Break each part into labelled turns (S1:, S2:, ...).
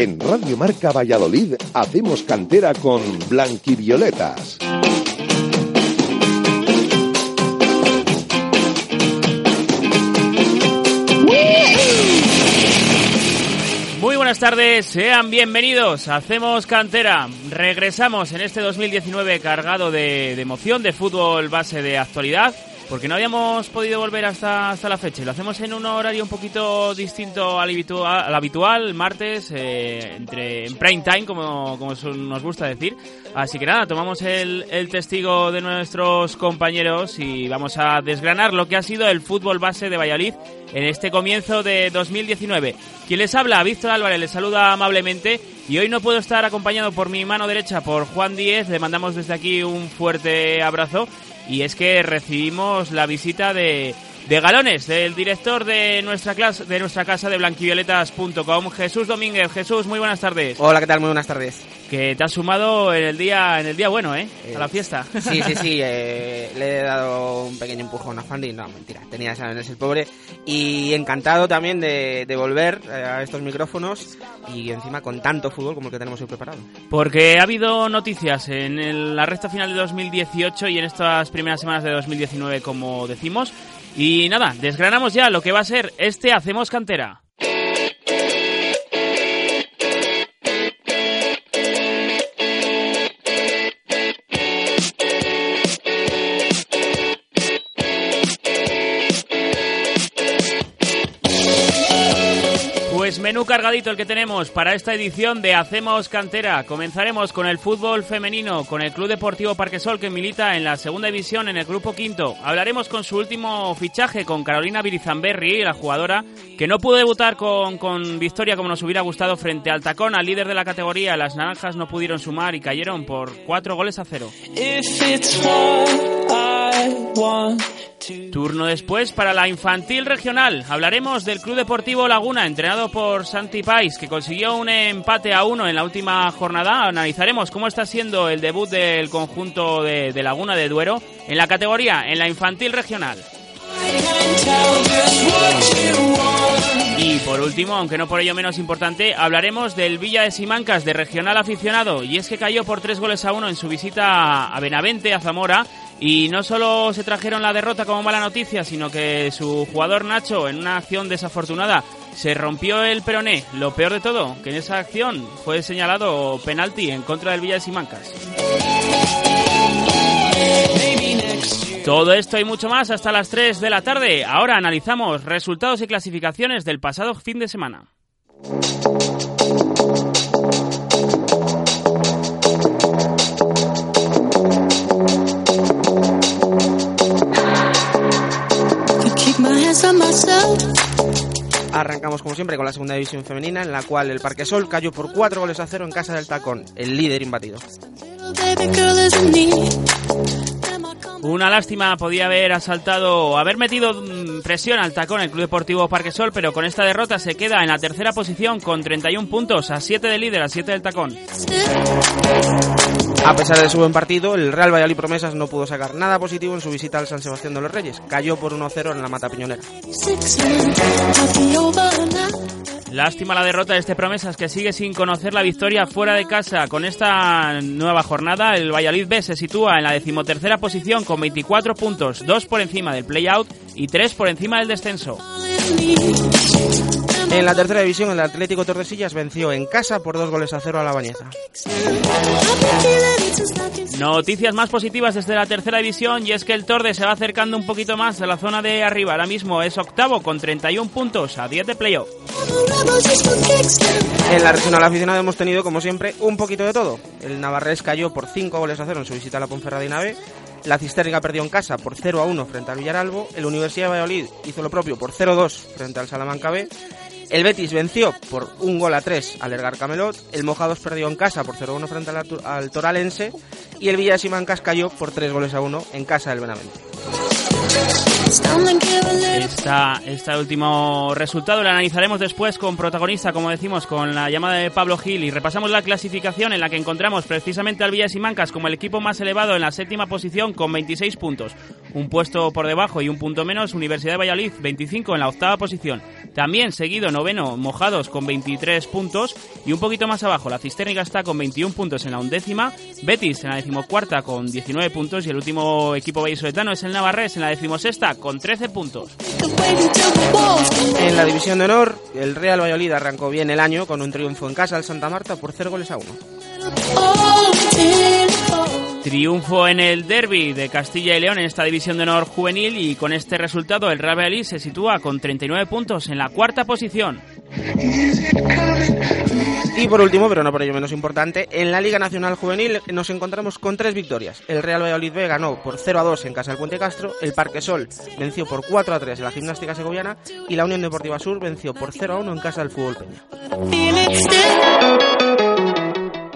S1: En Radio Marca Valladolid hacemos cantera con Blanquivioletas.
S2: Muy buenas tardes, sean bienvenidos. Hacemos cantera. Regresamos en este 2019 cargado de, de emoción, de fútbol base de actualidad porque no habíamos podido volver hasta, hasta la fecha. Lo hacemos en un horario un poquito distinto al habitual, al habitual martes, eh, entre, en prime time, como, como nos gusta decir. Así que nada, tomamos el, el testigo de nuestros compañeros y vamos a desgranar lo que ha sido el fútbol base de Valladolid en este comienzo de 2019. Quien les habla, Víctor Álvarez, les saluda amablemente y hoy no puedo estar acompañado por mi mano derecha, por Juan Díez. Le mandamos desde aquí un fuerte abrazo y es que recibimos la visita de, de Galones, del director de nuestra clase, de nuestra casa de blanquivioletas.com, Jesús Domínguez. Jesús, muy buenas tardes.
S3: Hola, ¿qué tal? Muy buenas tardes.
S2: Que te has sumado en el día, en el día bueno, ¿eh? a la fiesta.
S3: Sí, sí, sí. Eh, le he dado un pequeño empujón a Fandy. No, mentira. Tenía exámenes el pobre. Y encantado también de, de volver eh, a estos micrófonos y encima con tanto fútbol como el que tenemos hoy preparado.
S2: Porque ha habido noticias en el, la recta final de 2018 y en estas primeras semanas de 2019, como decimos. Y nada, desgranamos ya lo que va a ser este Hacemos Cantera. Menú cargadito el que tenemos para esta edición de Hacemos Cantera. Comenzaremos con el fútbol femenino, con el Club Deportivo Parquesol que milita en la segunda división en el grupo quinto. Hablaremos con su último fichaje, con Carolina Birizamberri, la jugadora que no pudo debutar con, con victoria como nos hubiera gustado frente al Tacón, al líder de la categoría. Las naranjas no pudieron sumar y cayeron por cuatro goles a cero. Turno después para la infantil regional. Hablaremos del Club Deportivo Laguna, entrenado por Santi Pais, que consiguió un empate a uno en la última jornada. Analizaremos cómo está siendo el debut del conjunto de, de Laguna de Duero en la categoría, en la infantil regional. Y por último, aunque no por ello menos importante, hablaremos del Villa de Simancas de regional aficionado. Y es que cayó por tres goles a uno en su visita a Benavente, a Zamora. Y no solo se trajeron la derrota como mala noticia, sino que su jugador Nacho, en una acción desafortunada, se rompió el peroné. Lo peor de todo, que en esa acción fue señalado penalti en contra del Villa de Simancas. Todo esto y mucho más hasta las 3 de la tarde. Ahora analizamos resultados y clasificaciones del pasado fin de semana.
S3: Arrancamos como siempre con la segunda división femenina en la cual el Parquesol cayó por 4 goles a 0 en casa del Tacón, el líder imbatido.
S2: Una lástima, podía haber asaltado, haber metido presión al tacón el Club Deportivo Parquesol, pero con esta derrota se queda en la tercera posición con 31 puntos, a 7 del líder, a 7 del tacón.
S3: A pesar de su buen partido, el Real Valladolid Promesas no pudo sacar nada positivo en su visita al San Sebastián de los Reyes. Cayó por 1-0 en la Mata Piñonera.
S2: Lástima la derrota de este Promesas que sigue sin conocer la victoria fuera de casa. Con esta nueva jornada, el Valladolid B se sitúa en la decimotercera posición con 24 puntos, 2 por encima del play-out y 3 por encima del descenso.
S3: En la tercera división, el Atlético Tordesillas venció en casa por 2 goles a 0 a la Bañeza.
S2: Noticias más positivas desde la tercera división y es que el Torde se va acercando un poquito más a la zona de arriba. Ahora mismo es octavo con 31 puntos a 10 de playoff.
S3: En la regional aficionada hemos tenido, como siempre, un poquito de todo. El Navarrés cayó por 5 goles a 0 en su visita a la Ponferradina B. La Cisterna perdió en casa por 0 a 1 frente al Villaralbo. El Universidad de Valladolid hizo lo propio por 0 a 2 frente al Salamanca B. El Betis venció por un gol a 3 al Ergar Camelot. El Mojados perdió en casa por 0 a 1 frente al, al Toralense. Y el Villa de Simancas cayó por 3 goles a 1 en casa del Benavente.
S2: Esta, este último resultado lo analizaremos después con protagonista, como decimos, con la llamada de Pablo Gil y repasamos la clasificación en la que encontramos precisamente al Villas y Mancas como el equipo más elevado en la séptima posición con 26 puntos. Un puesto por debajo y un punto menos, Universidad de Valladolid 25 en la octava posición. También seguido noveno, Mojados con 23 puntos y un poquito más abajo, la Cisterna está con 21 puntos en la undécima, Betis en la decimocuarta con 19 puntos y el último equipo vallisoletano es el Navarrés en la decimosexta con 13 puntos.
S3: En la división de honor, el Real Valladolid arrancó bien el año con un triunfo en casa al Santa Marta por 0 goles a 1.
S2: Triunfo en el derby de Castilla y León en esta división de honor juvenil y con este resultado el Real Valladolid se sitúa con 39 puntos en la cuarta posición.
S3: Y por último, pero no por ello menos importante, en la Liga Nacional Juvenil nos encontramos con tres victorias. El Real Valladolid B ganó por 0 a 2 en casa del Puente Castro, el Parque Sol venció por 4 a 3 en la Gimnástica Segoviana y la Unión Deportiva Sur venció por 0 a 1 en casa del Fútbol Peña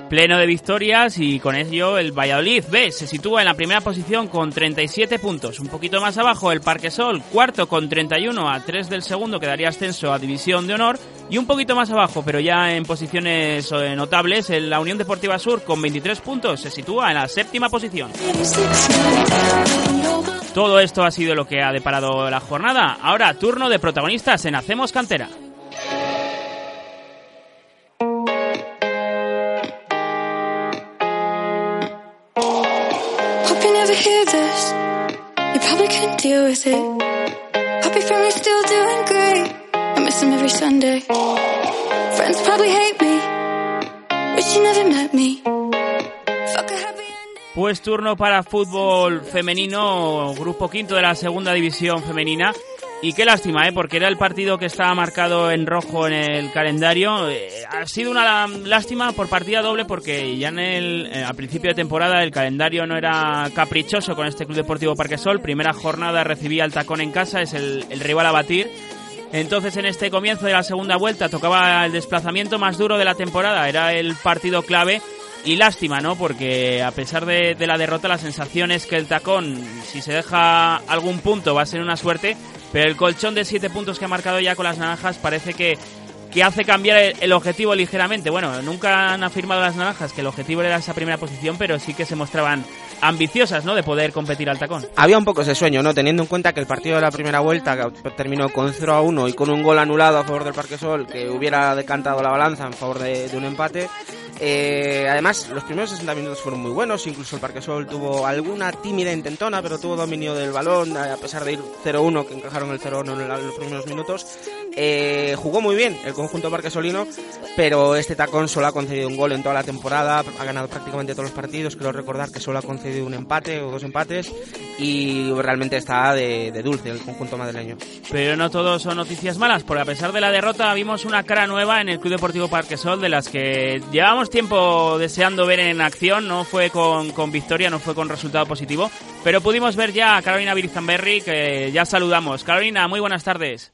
S2: pleno de victorias y con ello el Valladolid B se sitúa en la primera posición con 37 puntos. Un poquito más abajo el Parque Sol, cuarto con 31 a 3 del segundo, que daría ascenso a División de Honor. Y un poquito más abajo, pero ya en posiciones eh, notables, la Unión Deportiva Sur con 23 puntos se sitúa en la séptima posición. Todo esto ha sido lo que ha deparado la jornada. Ahora turno de protagonistas en Hacemos Cantera. Pues turno para fútbol femenino, grupo quinto de la segunda división femenina. Y qué lástima, ¿eh? porque era el partido que estaba marcado en rojo en el calendario. Eh, ha sido una lástima por partida doble porque ya en el, eh, a principio de temporada el calendario no era caprichoso con este Club Deportivo Parquesol. Primera jornada recibía el tacón en casa, es el, rival a batir. Entonces en este comienzo de la segunda vuelta tocaba el desplazamiento más duro de la temporada, era el partido clave y lástima, ¿no? Porque a pesar de, de, la derrota, la sensación es que el tacón, si se deja algún punto, va a ser una suerte. Pero el colchón de siete puntos que ha marcado ya con las naranjas parece que, que hace cambiar el, objetivo ligeramente. Bueno, nunca han afirmado las naranjas que el objetivo era esa primera posición, pero sí que se mostraban ambiciosas, ¿no? De poder competir al tacón.
S3: Había un poco ese sueño, ¿no? Teniendo en cuenta que el partido de la primera vuelta terminó con 0 a 1 y con un gol anulado a favor del Parque Sol que hubiera decantado la balanza en favor de un empate. Eh, además, los primeros 60 minutos fueron muy buenos, incluso el Parque Sol tuvo alguna tímida intentona, pero tuvo dominio del balón, a pesar de ir 0-1, que encajaron el 0-1 en los primeros minutos. Eh, jugó muy bien el conjunto parquesolino, pero este tacón solo ha concedido un gol en toda la temporada, ha ganado prácticamente todos los partidos, quiero recordar que solo ha concedido un empate o dos empates y realmente está de, dulce el conjunto madrileño.
S2: Pero no todos son noticias malas, porque a pesar de la derrota vimos una cara nueva en el Club Deportivo Parquesol de las que llevamos tiempo deseando ver en acción, no fue con, con victoria, no fue con resultado positivo, pero pudimos ver ya a Carolina Birizamberri, que ya saludamos. Carolina, muy buenas tardes.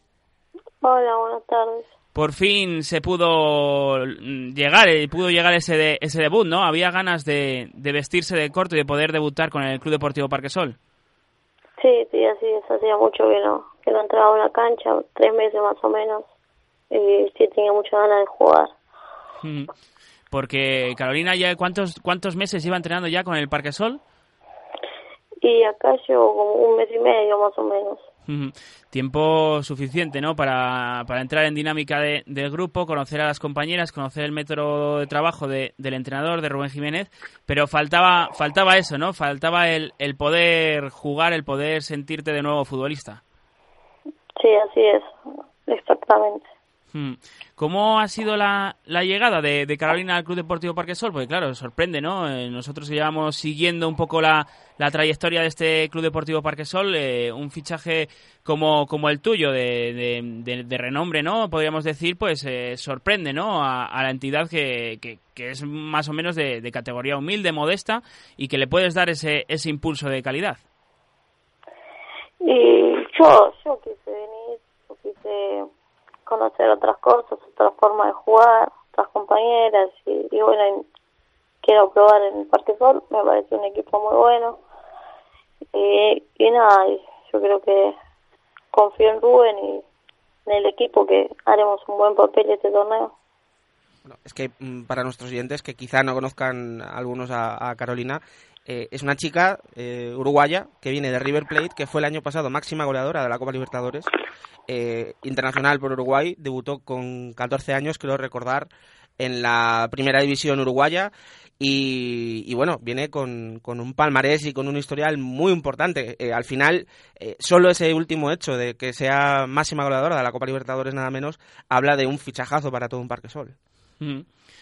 S4: Hola, buenas tardes.
S2: Por fin se pudo llegar, eh, pudo llegar ese, ese debut, ¿no? Había ganas de, de vestirse de corto y de poder debutar con el Club Deportivo Parquesol.
S4: Sí, sí, así es. Hacía mucho que no, que no entraba a una cancha, tres meses más o menos. Y sí tenía mucha ganas de jugar.
S2: Porque Carolina, ya ¿cuántos, ¿cuántos meses lleva entrenando ya con el Parquesol?
S4: Y acá llevo como un mes y medio más o menos.
S2: Tiempo suficiente, ¿no? Para, para entrar en dinámica de, del grupo, conocer a las compañeras, conocer el método de trabajo de, del entrenador, de Rubén Jiménez, pero faltaba, faltaba eso, ¿no? Faltaba el, el poder jugar, el poder sentirte de nuevo futbolista.
S4: Sí, así es, exactamente.
S2: ¿Cómo ha sido la, la llegada de, Carolina al Club Deportivo Parque Sol? Porque claro, sorprende, ¿no? Eh, nosotros llevamos siguiendo un poco la, la, trayectoria de este Club Deportivo Parque Sol, eh, un fichaje como, como el tuyo, de, de, renombre, ¿no? Podríamos decir, pues eh, sorprende, ¿no? A, a la entidad que, que, es más o menos de, categoría humilde, modesta, y que le puedes dar ese, ese impulso de calidad.
S4: Y yo, yo quise venir, quise conocer otras cosas, otras formas de jugar, otras compañeras y, bueno, quiero probar en el Parque me parece un equipo muy bueno y, y nada, yo creo que confío en Rubén y en el equipo que haremos un buen papel este torneo.
S3: es que mm, para nuestros oyentes que quizá no conozcan algunos a, Carolina, eh, es una chica eh, uruguaya que viene de River Plate, que fue el año pasado máxima goleadora de la Copa Libertadores, eh, internacional por Uruguay, debutó con 14 años, creo recordar, en la primera división uruguaya y, bueno, viene con, un palmarés y con un historial muy importante. Eh, al final, eh, solo ese último hecho de que sea máxima goleadora de la Copa Libertadores, nada menos, habla de un fichajazo para todo un Parque Sol.
S2: Mm.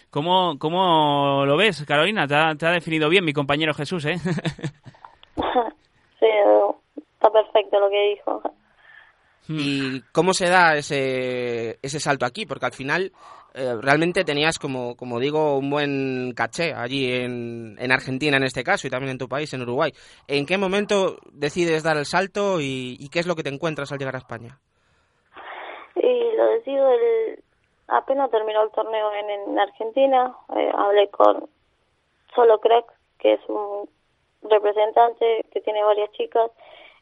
S2: ¿Cómo, ¿Cómo, lo ves, Carolina? Te ha, te ha, definido bien mi compañero Jesús, ¿eh?
S4: sí, está perfecto lo que dijo.
S3: ¿Y cómo se da ese, ese salto aquí? Porque al final eh, realmente tenías, como, como digo, un buen caché allí en, en Argentina en este caso y también en tu país, en Uruguay. ¿En qué momento decides dar el salto y, qué es lo que te encuentras al llegar a España?
S4: Y lo decido el, apenas terminó el torneo en, Argentina, eh, hablé con Solo Crack, que es un representante que tiene varias chicas,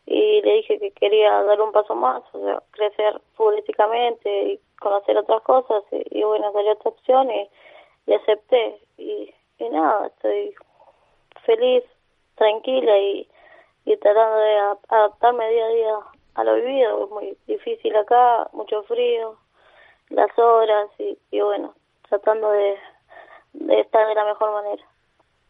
S4: y le dije que quería dar un paso más, o sea, crecer futbolísticamente y conocer otras cosas y, bueno, salió esta opción y, acepté y, nada, estoy feliz, tranquila y, y tratando de adaptarme día a día a lo vivido, es muy difícil acá, mucho frío, las horas y, y bueno, tratando de, de estar de la mejor manera.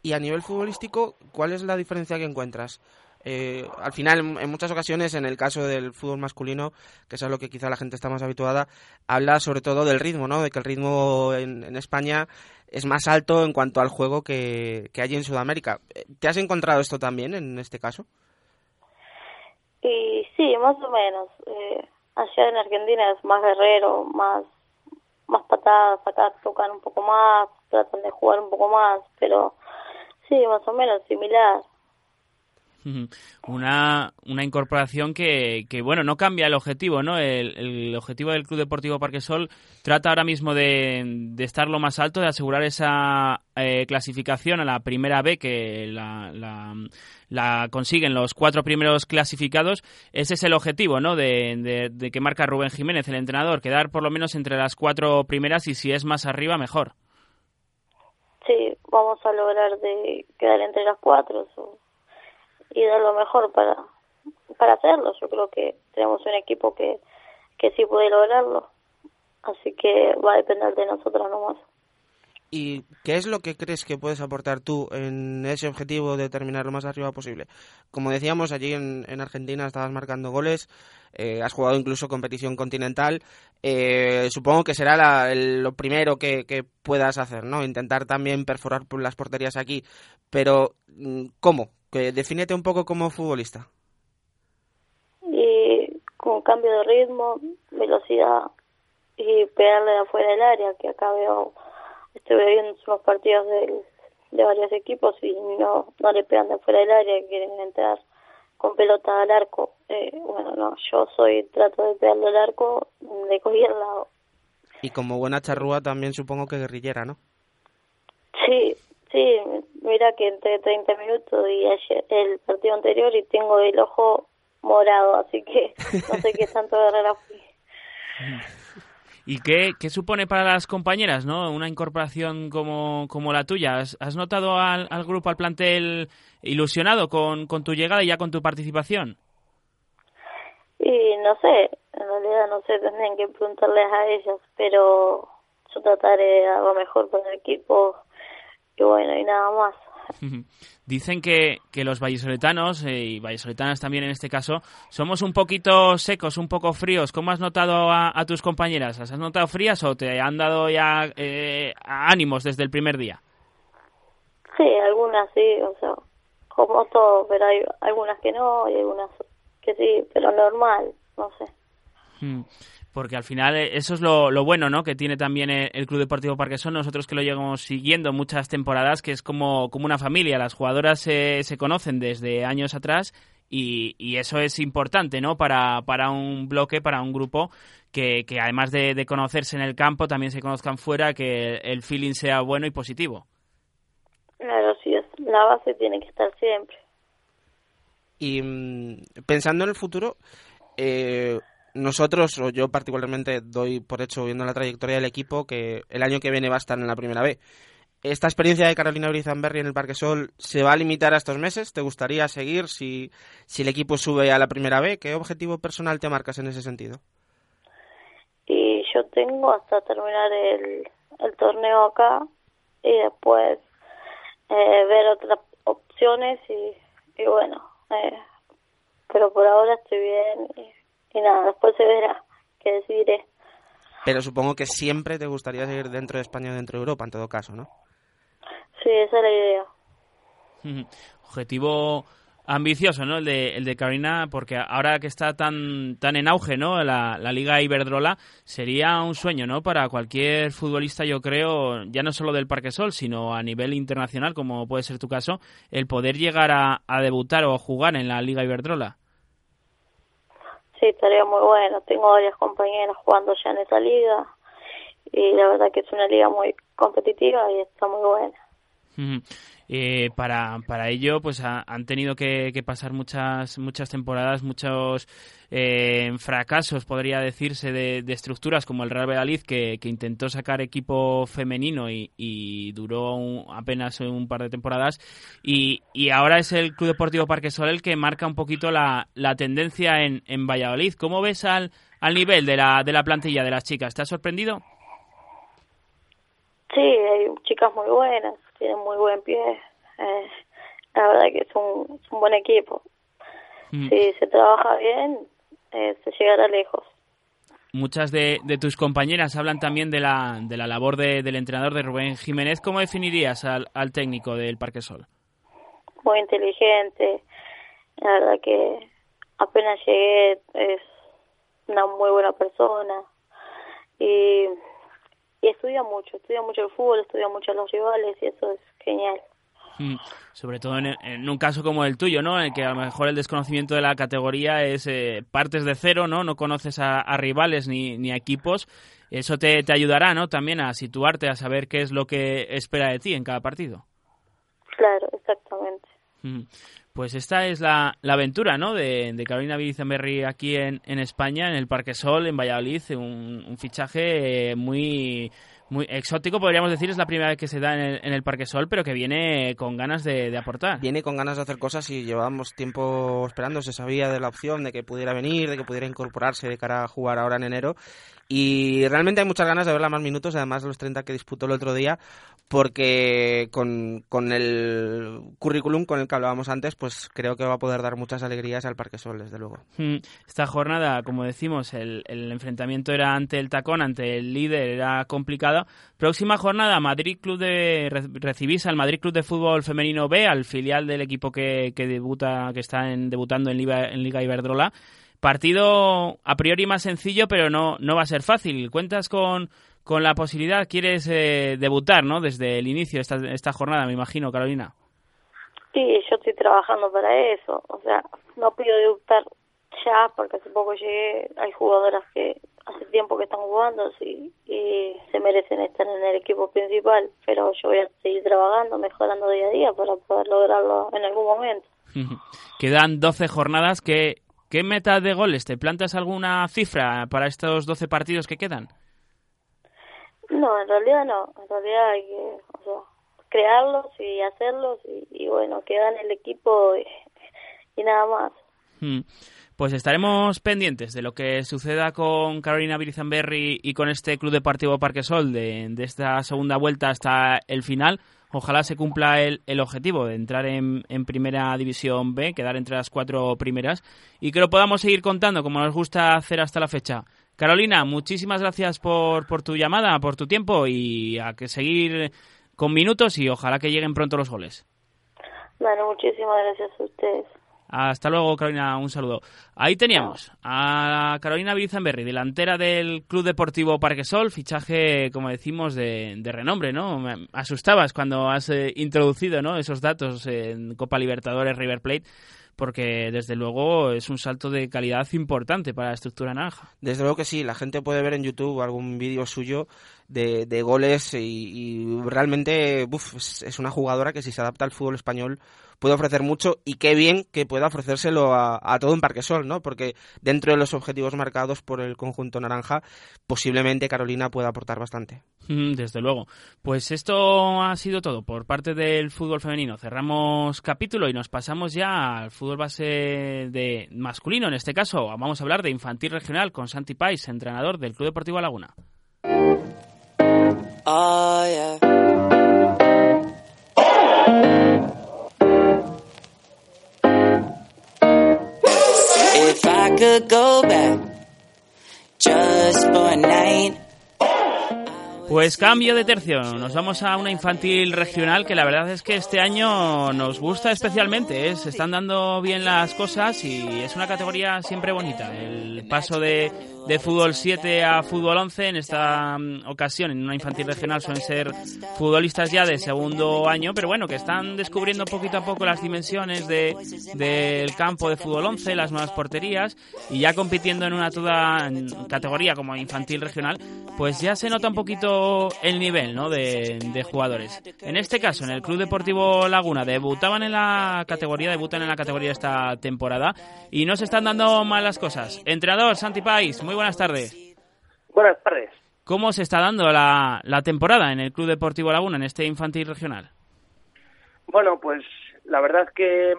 S3: Y a nivel futbolístico, ¿cuál es la diferencia que encuentras? Eh, al final, en muchas ocasiones, en el caso del fútbol masculino, que es a lo que quizá la gente está más habituada, habla sobre todo del ritmo, ¿no? De que el ritmo en, España es más alto en cuanto al juego que, que hay en Sudamérica. ¿Te has encontrado esto también en este caso?
S4: Y sí, más o menos. Eh, allá en Argentina es más guerrero, más más patadas, acá tocan un poco más, tratan de jugar un poco más, pero sí, más o menos similar.
S2: Una, una incorporación que, que, bueno, no cambia el objetivo, ¿no? El, objetivo del Club Deportivo Parquesol trata ahora mismo de, de estar lo más alto, de asegurar esa eh, clasificación a la primera B que la, la, consiguen los cuatro primeros clasificados. Ese es el objetivo, ¿no? De, de, que marca Rubén Jiménez, el entrenador, quedar por lo menos entre las cuatro primeras y si es más arriba, mejor.
S4: Sí, vamos a lograr de quedar entre las cuatro y dar lo mejor para, para hacerlo. Yo creo que tenemos un equipo que, que sí puede lograrlo, así que va a depender de nosotros nomás.
S3: ¿Y qué es lo que crees que puedes aportar tú en ese objetivo de terminar lo más arriba posible? Como decíamos, allí en, en Argentina estabas marcando goles, eh, has jugado incluso competición continental. Eh, supongo que será lo primero que, que, puedas hacer, ¿no? Intentar también perforar las porterías aquí. Pero, mm, ¿cómo? Que defínete un poco como futbolista.
S4: Y con cambio de ritmo, velocidad y pegarle de afuera del área, que acá veo, estoy viendo unos partidos de, de varios equipos y no, no le pegan de afuera del área, quieren entrar con pelota al arco. Eh, bueno, no, yo soy, trato de pegarle al arco de cualquier lado.
S3: Y como buena charrúa también supongo que guerrillera, ¿no?
S4: Sí, Sí, mira que entre 30 minutos y ayer, el partido anterior y tengo el ojo morado, así que no sé qué tanto guerrera fui.
S2: ¿Y qué, qué, supone para las compañeras, no? Una incorporación como, como la tuya. ¿Has, notado al, al, grupo, al plantel ilusionado con, con tu llegada y ya con tu participación?
S4: Y no sé, en realidad no sé, tendrían que preguntarles a ellas, pero yo trataré algo mejor con el equipo y bueno, y nada más.
S2: Dicen que, que los vallesoletanos, eh, y vallesoletanas también en este caso, somos un poquito secos, un poco fríos. ¿Cómo has notado a, tus compañeras? ¿Las has notado frías o te han dado ya eh, ánimos desde el primer día?
S4: Sí, algunas sí, o sea, como todo, pero hay algunas que no y algunas que sí, pero normal, no sé
S2: porque al final eh, eso es lo, bueno ¿no? que tiene también el Club Deportivo Parquesón, nosotros que lo llevamos siguiendo muchas temporadas, que es como, como una familia, las jugadoras se, se conocen desde años atrás y, y, eso es importante ¿no? para, para un bloque, para un grupo que, que además de, de, conocerse en el campo, también se conozcan fuera, que el feeling sea bueno y positivo.
S4: Claro, sí, es, la base tiene que estar siempre.
S3: Y mm, pensando en el futuro, Eh, nosotros, o yo particularmente, doy por hecho, viendo la trayectoria del equipo, que el año que viene va a estar en la primera B. ¿Esta experiencia de Carolina Brizanberry en el Parque Sol se va a limitar a estos meses? ¿Te gustaría seguir si, si el equipo sube a la primera B? ¿Qué objetivo personal te marcas en ese sentido?
S4: Y yo tengo hasta terminar el, el torneo acá y después eh, ver otras opciones y, y bueno, eh, pero por ahora estoy bien y, y nada, después se verá qué decidiré.
S3: Pero supongo que siempre te gustaría seguir dentro de España o dentro de Europa, en todo caso, ¿no?
S4: Sí, esa es la idea.
S2: Objetivo ambicioso, ¿no? El de, el de Carolina, porque ahora que está tan, tan en auge, ¿no? La, la Liga Iberdrola, sería un sueño, ¿no? Para cualquier futbolista, yo creo, ya no solo del Parque Sol, sino a nivel internacional, como puede ser tu caso, el poder llegar a, a debutar o a jugar en la Liga Iberdrola.
S4: Sí, estaría muy bueno. Tengo varias compañeras jugando ya en esa liga y la verdad que es una liga muy competitiva y está muy buena.
S2: Eh, para, para ello, pues ha, han tenido que, pasar muchas muchas temporadas, muchos eh, fracasos, podría decirse, de, estructuras como el Real Valladolid, que, intentó sacar equipo femenino y, duró un, apenas un par de temporadas. Y, ahora es el Club Deportivo Parque Sol el que marca un poquito la, la tendencia en, en Valladolid. ¿Cómo ves al, al nivel de la, de la plantilla de las chicas? ¿Te ha sorprendido?
S4: Sí, hay chicas muy buenas tienen muy buen pie. Eh, la verdad que es un, es un buen equipo. Mm. Si se trabaja bien, eh, se llegará lejos.
S2: Muchas de, de, tus compañeras hablan también de la, de la labor de, del entrenador de Rubén Jiménez. ¿Cómo definirías al, al técnico del Parque Sol?
S4: Muy inteligente. La verdad que apenas llegué es una muy buena persona. Y y estudia mucho, estudia mucho el fútbol, estudia mucho los rivales y eso es genial.
S2: Mm, sobre todo en, en, un caso como el tuyo, ¿no? En el que a lo mejor el desconocimiento de la categoría es eh, partes de cero, ¿no? No conoces a, a rivales ni, ni, a equipos. Eso te, te ayudará, ¿no? También a situarte, a saber qué es lo que espera de ti en cada partido.
S4: Claro, exactamente.
S2: Mm. Pues esta es la, la aventura ¿no? de, de Carolina Vicenberry aquí en, en, España, en el Parque Sol, en Valladolid, un, fichaje eh, muy muy exótico, podríamos decir, es la primera vez que se da en el, en el Parque Sol, pero que viene con ganas de, de, aportar.
S3: Viene con ganas de hacer cosas y llevamos tiempo esperando, se sabía de la opción de que pudiera venir, de que pudiera incorporarse de cara a jugar ahora en enero y realmente hay muchas ganas de verla más minutos, además de los 30 que disputó el otro día, porque con, con, el currículum con el que hablábamos antes, pues creo que va a poder dar muchas alegrías al Parque Sol, desde luego.
S2: Hmm, esta jornada, como decimos, el, enfrentamiento era ante el tacón, ante el líder, era complicado. Próxima jornada, Madrid Club de recibís al Madrid Club de Fútbol Femenino B, al filial del equipo que, que debuta, que está debutando en Liga, en Liga Iberdrola. Partido a priori más sencillo, pero no, no va a ser fácil. Cuentas con, con la posibilidad, quieres eh, debutar, ¿no? Desde el inicio de esta, esta jornada, me imagino, Carolina.
S4: Sí, yo estoy trabajando para eso. O sea, no pido debutar ya, porque hace poco llegué. Hay jugadoras que hace tiempo que están jugando sí, y se merecen estar en el equipo principal, pero yo voy a seguir trabajando, mejorando día a día para poder lograrlo en algún momento.
S2: Quedan 12 jornadas que ¿Qué meta de goles? ¿Te plantas alguna cifra para estos 12 partidos que quedan?
S4: No, en realidad no. En realidad hay que o sea, crearlos y hacerlos y, y bueno, quedan el equipo y, y nada más.
S2: Hmm. Pues estaremos pendientes de lo que suceda con Carolina Birizanberry y con este Club Deportivo Parque Sol de, de esta segunda vuelta hasta el final. Ojalá se cumpla el, el objetivo de entrar en, en, Primera División B, quedar entre las cuatro primeras y que lo podamos seguir contando como nos gusta hacer hasta la fecha. Carolina, muchísimas gracias por, por tu llamada, por tu tiempo y a que seguir con minutos y ojalá que lleguen pronto los goles.
S4: Bueno, muchísimas gracias a ustedes.
S2: Hasta luego, Carolina, un saludo. Ahí teníamos a Carolina Bizanberry, delantera del Club Deportivo Parquesol, fichaje, como decimos, de, de renombre, ¿no? Me asustabas cuando has eh, introducido ¿no? esos datos en Copa Libertadores River Plate porque desde luego es un salto de calidad importante para la estructura naranja.
S3: Desde luego que sí, la gente puede ver en YouTube algún vídeo suyo de, de goles y, realmente es, una jugadora que si se adapta al fútbol español puede ofrecer mucho y qué bien que pueda ofrecérselo a, a todo en Parquesol, ¿no? Porque dentro de los objetivos marcados por el conjunto naranja, posiblemente Carolina pueda aportar bastante.
S2: Mm, desde luego. Pues esto ha sido todo por parte del fútbol femenino. Cerramos capítulo y nos pasamos ya al fútbol base de masculino. En este caso, vamos a hablar de infantil regional con Santi Pais, entrenador del Club Deportivo Laguna. Oh, If I could go back just for a night pues cambio de tercio, nos vamos a una infantil regional que la verdad es que este año nos gusta especialmente, ¿eh? se están dando bien las cosas y es una categoría siempre bonita. El paso de, de fútbol 7 a fútbol 11 en esta mm, ocasión, en una infantil regional suelen ser futbolistas ya de segundo año, pero bueno, que están descubriendo poquito a poco las dimensiones de, del campo de fútbol 11, las nuevas porterías y ya compitiendo en una toda categoría como infantil regional, pues ya se nota un poquito el nivel ¿no? de, de jugadores. En este caso, en el Club Deportivo Laguna, debutaban en la categoría, debutan en la categoría esta temporada y no se están dando mal las cosas. Entrenador, Santi Pais, muy buenas tardes.
S5: Buenas tardes.
S2: ¿Cómo se está dando la, la temporada en el Club Deportivo Laguna, en este infantil regional?
S5: Bueno, pues la verdad que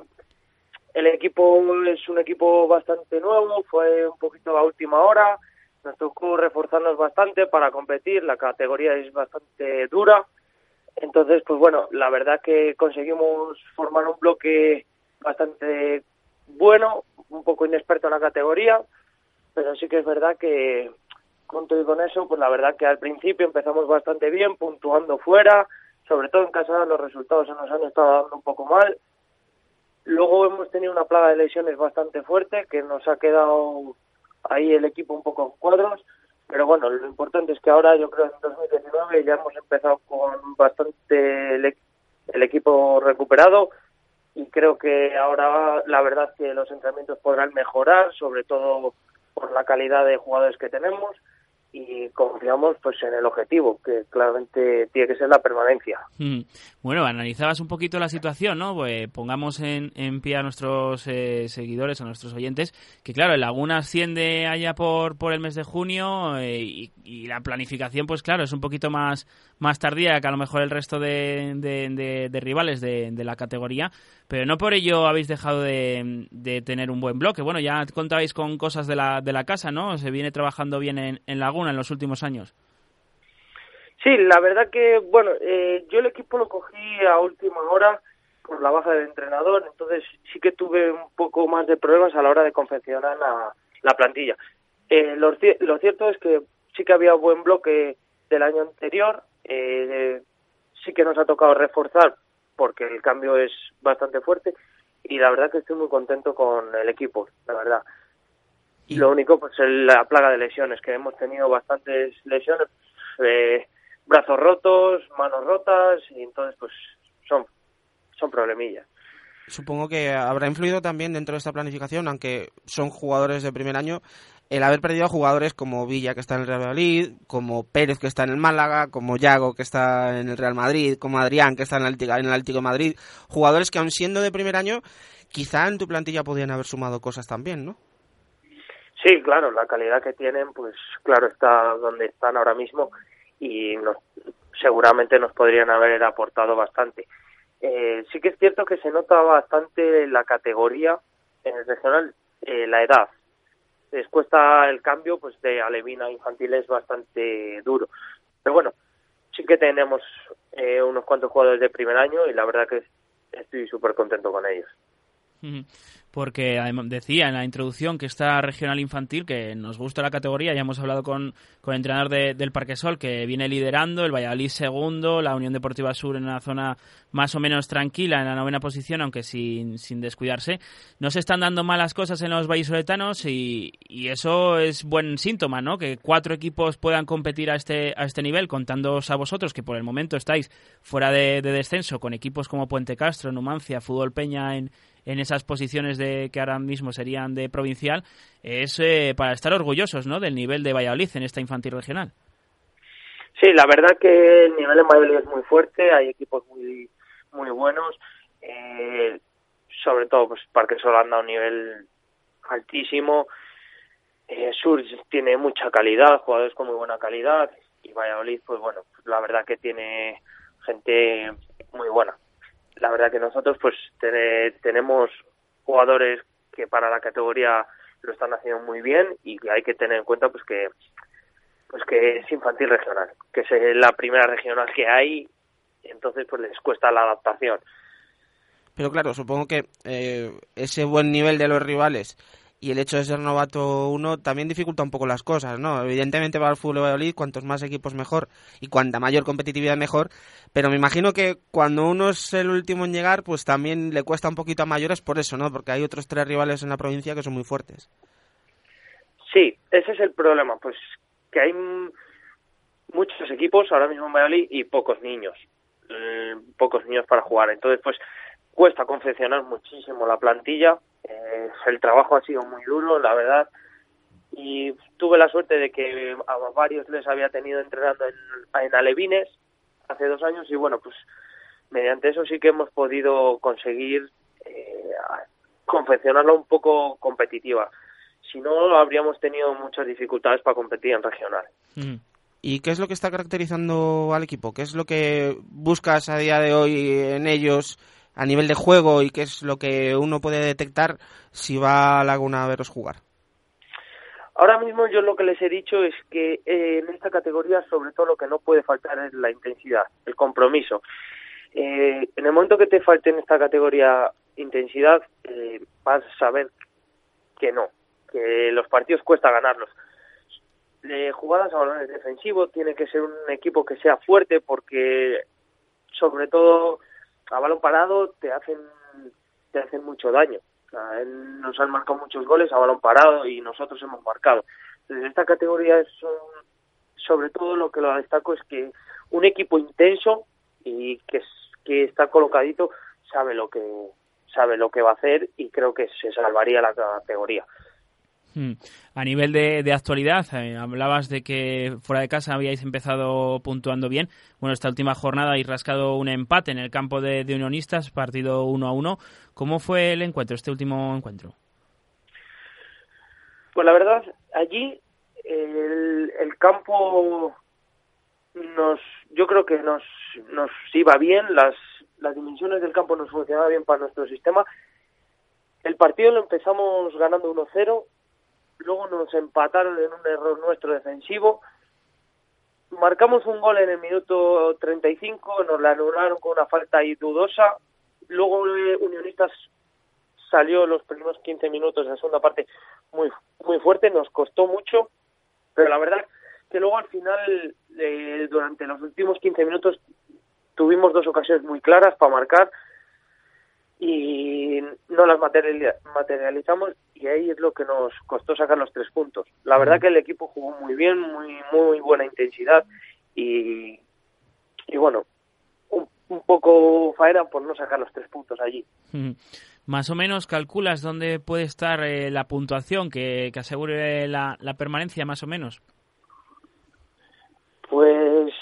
S5: el equipo es un equipo bastante nuevo, fue un poquito a última hora, nos tocó reforzarnos bastante para competir, la categoría es bastante dura, entonces pues bueno, la verdad que conseguimos formar un bloque bastante bueno, un poco inexperto en la categoría, pero sí que es verdad que con todo y con eso, pues la verdad que al principio empezamos bastante bien, puntuando fuera, sobre todo en casa los resultados se nos han estado dando un poco mal. Luego hemos tenido una plaga de lesiones bastante fuerte que nos ha quedado ahí el equipo un poco en cuadros, pero bueno, lo importante es que ahora yo creo en 2019 ya hemos empezado con bastante el, el equipo recuperado y creo que ahora la verdad que los entrenamientos podrán mejorar, sobre todo por la calidad de jugadores que tenemos y confiamos pues en el objetivo que claramente tiene que ser la permanencia
S2: mm. bueno analizabas un poquito la situación no pues pongamos en, en pie a nuestros eh, seguidores a nuestros oyentes que claro el Laguna asciende allá por por el mes de junio eh, y, la planificación pues claro es un poquito más más tardía que a lo mejor el resto de, de, rivales de, la categoría pero no por ello habéis dejado de, tener un buen bloque bueno ya contabais con cosas de la de la casa no se viene trabajando bien en, Laguna en los últimos años.
S5: Sí, la verdad que, bueno, eh, yo el equipo lo cogí a última hora por la baja del entrenador, entonces sí que tuve un poco más de problemas a la hora de confeccionar la, la plantilla. Eh, lo, cierto es que sí que había buen bloque del año anterior, eh, sí que nos ha tocado reforzar porque el cambio es bastante fuerte y la verdad que estoy muy contento con el equipo, la verdad. Y lo único, pues la plaga de lesiones, que hemos tenido bastantes lesiones, eh, brazos rotos, manos rotas, y entonces, pues son, son problemillas.
S3: Supongo que habrá influido también dentro de esta planificación, aunque son jugadores de primer año, el haber perdido a jugadores como Villa, que está en el Real Madrid, como Pérez, que está en el Málaga, como Yago, que está en el Real Madrid, como Adrián, que está en el, Atlético de Madrid, jugadores que aun siendo de primer año, quizá en tu plantilla podían haber sumado cosas también, ¿no?
S5: Sí, claro, la calidad que tienen, pues claro, está donde están ahora mismo y nos, seguramente nos podrían haber aportado bastante. Eh, sí que es cierto que se nota bastante la categoría en el regional, eh, la edad. Después está el cambio pues de alevina infantil es bastante duro. Pero bueno, sí que tenemos eh, unos cuantos jugadores de primer año y la verdad que estoy súper contento con ellos
S2: porque decía en la introducción que esta regional infantil, que nos gusta la categoría, ya hemos hablado con, con el entrenador de, del Parque Sol, que viene liderando, el Valladolid segundo, la Unión Deportiva Sur en una zona más o menos tranquila, en la novena posición, aunque sin, sin descuidarse. No se están dando malas cosas en los vallisoletanos y, y eso es buen síntoma, ¿no? Que cuatro equipos puedan competir a este, a este nivel, contándoos a vosotros, que por el momento estáis fuera de, de descenso, con equipos como Puente Castro, Numancia, Fútbol Peña en en esas posiciones de que ahora mismo serían de provincial, es eh, para estar orgullosos ¿no? del nivel de Valladolid en esta infantil regional.
S5: Sí, la verdad que el nivel en Valladolid es muy fuerte, hay equipos muy muy buenos, eh, sobre todo pues Parque Sol anda a un nivel altísimo, eh, Sur tiene mucha calidad, jugadores con muy buena calidad y Valladolid pues bueno, la verdad que tiene gente muy buena. La verdad que nosotros pues tenemos jugadores que para la categoría lo están haciendo muy bien y que hay que tener en cuenta pues que pues que es infantil regional, que es la primera regional que hay, entonces pues les cuesta la adaptación.
S3: Pero claro, supongo que eh, ese buen nivel de los rivales y el hecho de ser novato uno también dificulta un poco las cosas, ¿no? Evidentemente para el fútbol de Valladolid cuantos más equipos mejor y cuanta mayor competitividad mejor, pero me imagino que cuando uno es el último en llegar, pues también le cuesta un poquito a mayores por eso, ¿no? Porque hay otros tres rivales en la provincia que son muy fuertes.
S5: Sí, ese es el problema, pues que hay muchos equipos ahora mismo en Valladolid y pocos niños, eh, pocos niños para jugar, entonces pues cuesta confeccionar muchísimo la plantilla eh, el trabajo ha sido muy duro, la verdad, y tuve la suerte de que a varios les había tenido entrenando en, Alevines hace dos años y bueno, pues mediante eso sí que hemos podido conseguir eh, confeccionarla un poco competitiva. Si no, habríamos tenido muchas dificultades para competir en regional.
S3: ¿Y qué es lo que está caracterizando al equipo? ¿Qué es lo que buscas a día de hoy en ellos a nivel de juego y qué es lo que uno puede detectar si va a Laguna a veros jugar?
S5: Ahora mismo yo lo que les he dicho es que eh, en esta categoría sobre todo lo que no puede faltar es la intensidad, el compromiso. Eh, en el momento que te falte en esta categoría intensidad, eh, vas a saber que no, que los partidos cuesta ganarlos. De jugadas a balones defensivos tiene que ser un equipo que sea fuerte porque sobre todo a balón parado te hacen te hacen mucho daño. nos han marcado muchos goles a balón parado y nosotros hemos marcado. Entonces, esta categoría es sobre todo lo que lo destaco es que un equipo intenso y que, que está colocadito sabe lo que sabe lo que va a hacer y creo que se salvaría la categoría.
S2: Hmm. A nivel de, actualidad, eh, hablabas de que fuera de casa habíais empezado puntuando bien. Bueno, esta última jornada habéis rascado un empate en el campo de, Unionistas, partido 1 a 1. ¿Cómo fue el encuentro, este último encuentro?
S5: Pues la verdad, allí el, el campo nos, yo creo que nos, nos iba bien, las, las dimensiones del campo nos funcionaban bien para nuestro sistema. El partido lo empezamos ganando 1-0 luego nos empataron en un error nuestro defensivo. Marcamos un gol en el minuto 35, nos la anularon con una falta ahí dudosa. Luego eh, Unionistas salió los primeros 15 minutos de la segunda parte muy muy fuerte, nos costó mucho, pero la verdad que luego al final, eh, durante los últimos 15 minutos, tuvimos dos ocasiones muy claras para marcar y no las materializamos y ahí es lo que nos costó sacar los tres puntos. La verdad que el equipo jugó muy bien, muy muy buena intensidad y, y bueno, un, poco faena por no sacar los tres puntos allí.
S2: Más o menos calculas dónde puede estar eh, la puntuación que, que asegure la, la permanencia, más o menos.
S5: Pues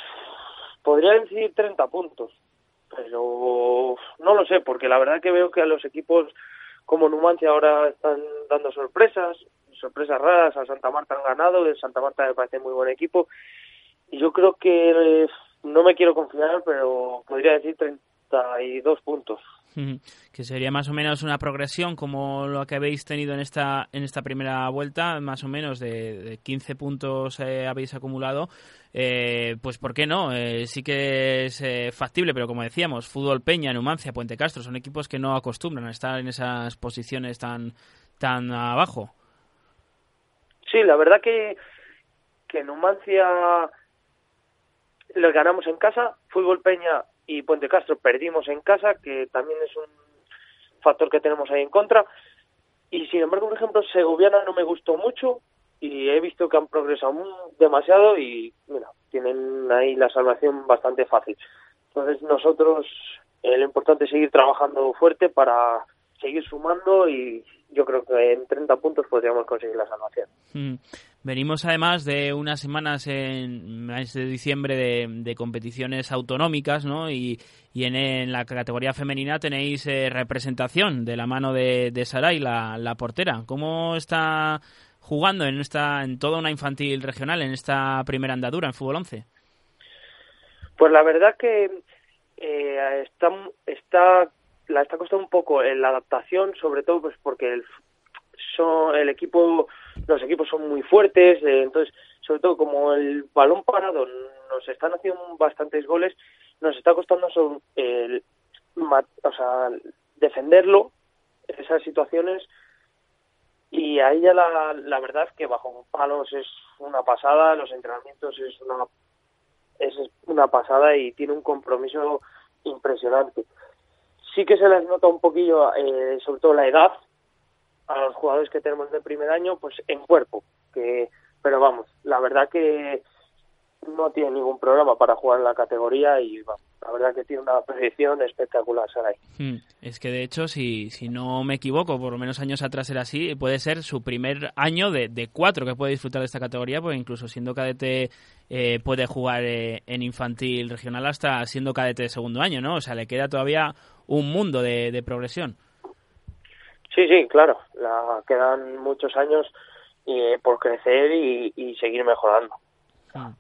S5: podría decir 30 puntos pero no lo sé, porque la verdad que veo que a los equipos como Numancia ahora están dando sorpresas, sorpresas raras, a Santa Marta han ganado, el Santa Marta me parece muy buen equipo, y yo creo que no me quiero confiar, pero podría decir 32 puntos
S2: que sería más o menos una progresión como lo que habéis tenido en esta en esta primera vuelta, más o menos de, 15 puntos eh, habéis acumulado, eh, pues ¿por qué no? Eh, sí que es factible, pero como decíamos, Fútbol Peña, Numancia, Puente Castro, son equipos que no acostumbran a estar en esas posiciones tan, tan abajo.
S5: Sí, la verdad que, que Numancia les ganamos en casa, Fútbol Peña y Puente Castro perdimos en casa, que también es un factor que tenemos ahí en contra. Y sin embargo, por ejemplo, Segoviana no me gustó mucho y he visto que han progresado demasiado y mira, tienen ahí la salvación bastante fácil. Entonces nosotros eh, lo importante es seguir trabajando fuerte para seguir sumando y yo creo que en 30 puntos podríamos conseguir la salvación.
S2: Mm. Venimos además de unas semanas en mes de diciembre de, competiciones autonómicas, ¿no? Y, en, la categoría femenina tenéis eh, representación de la mano de, de Saray, la, la portera. ¿Cómo está jugando en esta en toda una infantil regional en esta primera andadura en fútbol 11?
S5: Pues la verdad que eh, está está la está costando un poco en la adaptación, sobre todo pues porque el, son, el equipo los equipos son muy fuertes, eh, entonces sobre todo como el balón parado nos están haciendo bastantes goles, nos está costando el, o sea, defenderlo esas situaciones y a ella la, la verdad que bajo palos es una pasada, los entrenamientos es una es una pasada y tiene un compromiso impresionante. Sí que se les nota un poquillo, eh, sobre todo la edad, a los jugadores que tenemos de primer año, pues en cuerpo, que pero vamos, la verdad que no tiene ningún problema para jugar en la categoría y la verdad que tiene una proyección espectacular Saray.
S2: Hmm. Es que de hecho, si, si no me equivoco, por lo menos años atrás era así, puede ser su primer año de, de cuatro que puede disfrutar de esta categoría, porque incluso siendo cadete eh, puede jugar eh, en infantil regional hasta siendo cadete de segundo año, ¿no? O sea, le queda todavía un mundo de progresión.
S5: Sí, sí, claro, la, quedan muchos años eh, por crecer y, seguir mejorando.
S2: Hmm.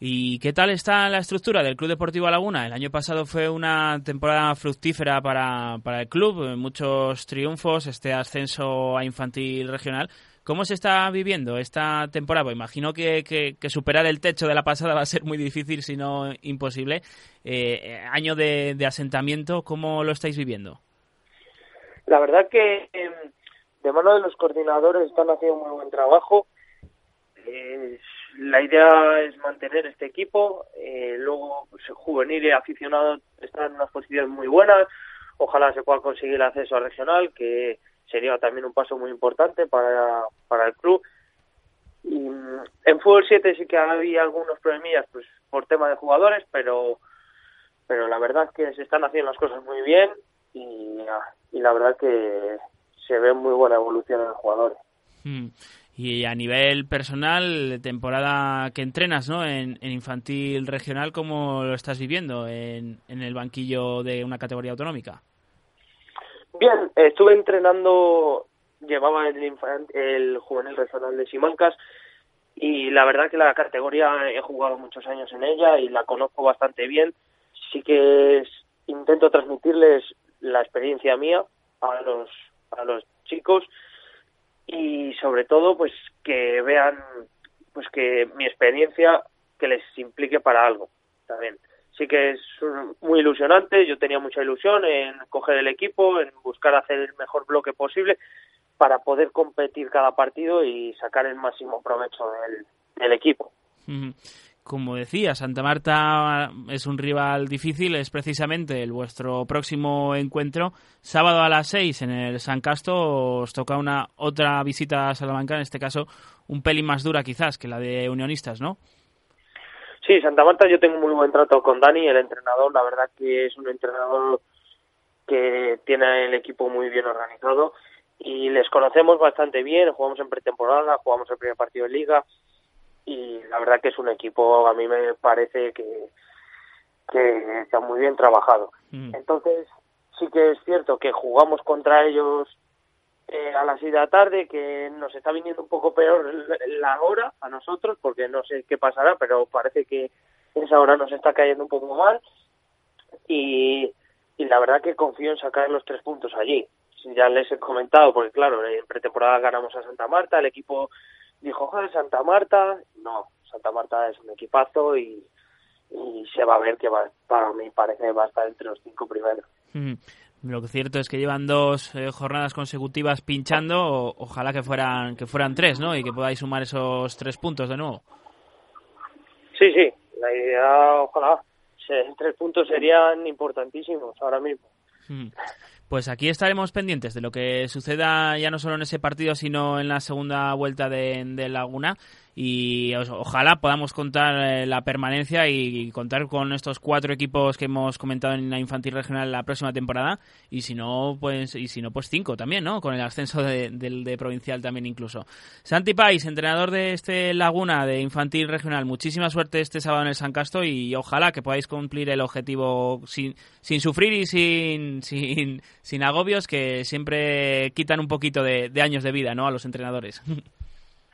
S2: ¿Y qué tal está la estructura del Club Deportivo Laguna? El año pasado fue una temporada fructífera para, para el club, muchos triunfos, este ascenso a infantil regional. ¿Cómo se está viviendo esta temporada? Pues imagino que, que, superar el techo de la pasada va a ser muy difícil, si no imposible. Eh, año de, asentamiento, ¿cómo lo estáis viviendo?
S5: La verdad que em, de mano de los coordinadores están haciendo muy buen trabajo. Eh, la idea es mantener este equipo, eh, luego pues, juvenil y aficionado están en unas posiciones muy buenas, ojalá se pueda conseguir el acceso a regional, que sería también un paso muy importante para, para el club. Y mm, en fútbol 7 sí que había algunos problemillas pues por tema de jugadores, pero pero la verdad es que se están haciendo las cosas muy bien y, y la verdad que se ve muy buena evolución en los jugadores.
S2: Mm. Y a nivel personal, temporada que entrenas ¿no? en, infantil regional, ¿cómo lo estás viviendo en, en el banquillo de una categoría autonómica?
S5: Bien, estuve entrenando, llevaba el, el juvenil regional de Simancas y la verdad que la categoría he jugado muchos años en ella y la conozco bastante bien. Sí que intento transmitirles la experiencia mía a los, a los chicos y sobre todo pues que vean pues que mi experiencia que les implique para algo también. Sí que es muy ilusionante yo tenía mucha ilusión en coger el equipo en buscar hacer el mejor bloque posible para poder competir cada partido y sacar el máximo provecho del, del equipo
S2: como decía, Santa Marta es un rival difícil, es precisamente el vuestro próximo encuentro. Sábado a las 6 en el San Casto os toca una otra visita a Salamanca, en este caso un pelín más dura quizás que la de Unionistas, ¿no?
S5: Sí, Santa Marta yo tengo muy buen trato con Dani, el entrenador, la verdad que es un entrenador que tiene el equipo muy bien organizado y les conocemos bastante bien, jugamos en pretemporada, jugamos el primer partido de liga, y la verdad que es un equipo, a mí me parece que, que está muy bien trabajado. Mm. Entonces, sí que es cierto que jugamos contra ellos eh, a las 6 de la tarde, que nos está viniendo un poco peor la hora a nosotros, porque no sé qué pasará, pero parece que esa hora nos está cayendo un poco mal. Y, y la verdad que confío en sacar los tres puntos allí. Ya les he comentado, porque claro, en pretemporada ganamos a Santa Marta, el equipo dijo, joder, Santa Marta, no, Santa Marta es un equipazo y, se va a ver que va, para mí parece va a estar entre los cinco primeros.
S2: Lo que cierto es que llevan dos eh, jornadas consecutivas pinchando, ojalá que fueran que fueran tres, ¿no? Y que podáis sumar esos tres puntos de nuevo.
S5: Sí, sí, la idea, ojalá, tres puntos serían importantísimos ahora mismo.
S2: Pues aquí estaremos pendientes de lo que suceda ya no solo en ese partido, sino en la segunda vuelta de, Laguna. Y ojalá podamos contar eh, la permanencia y, contar con estos cuatro equipos que hemos comentado en la infantil regional la próxima temporada. Y si no pues y si no pues cinco también no con el ascenso de, de provincial también incluso. Santi Pais entrenador de este Laguna de infantil regional muchísima suerte este sábado en el San Casto y ojalá que podáis cumplir el objetivo sin, sin sufrir y sin, sin, sin agobios que siempre quitan un poquito de, de años de vida no a los entrenadores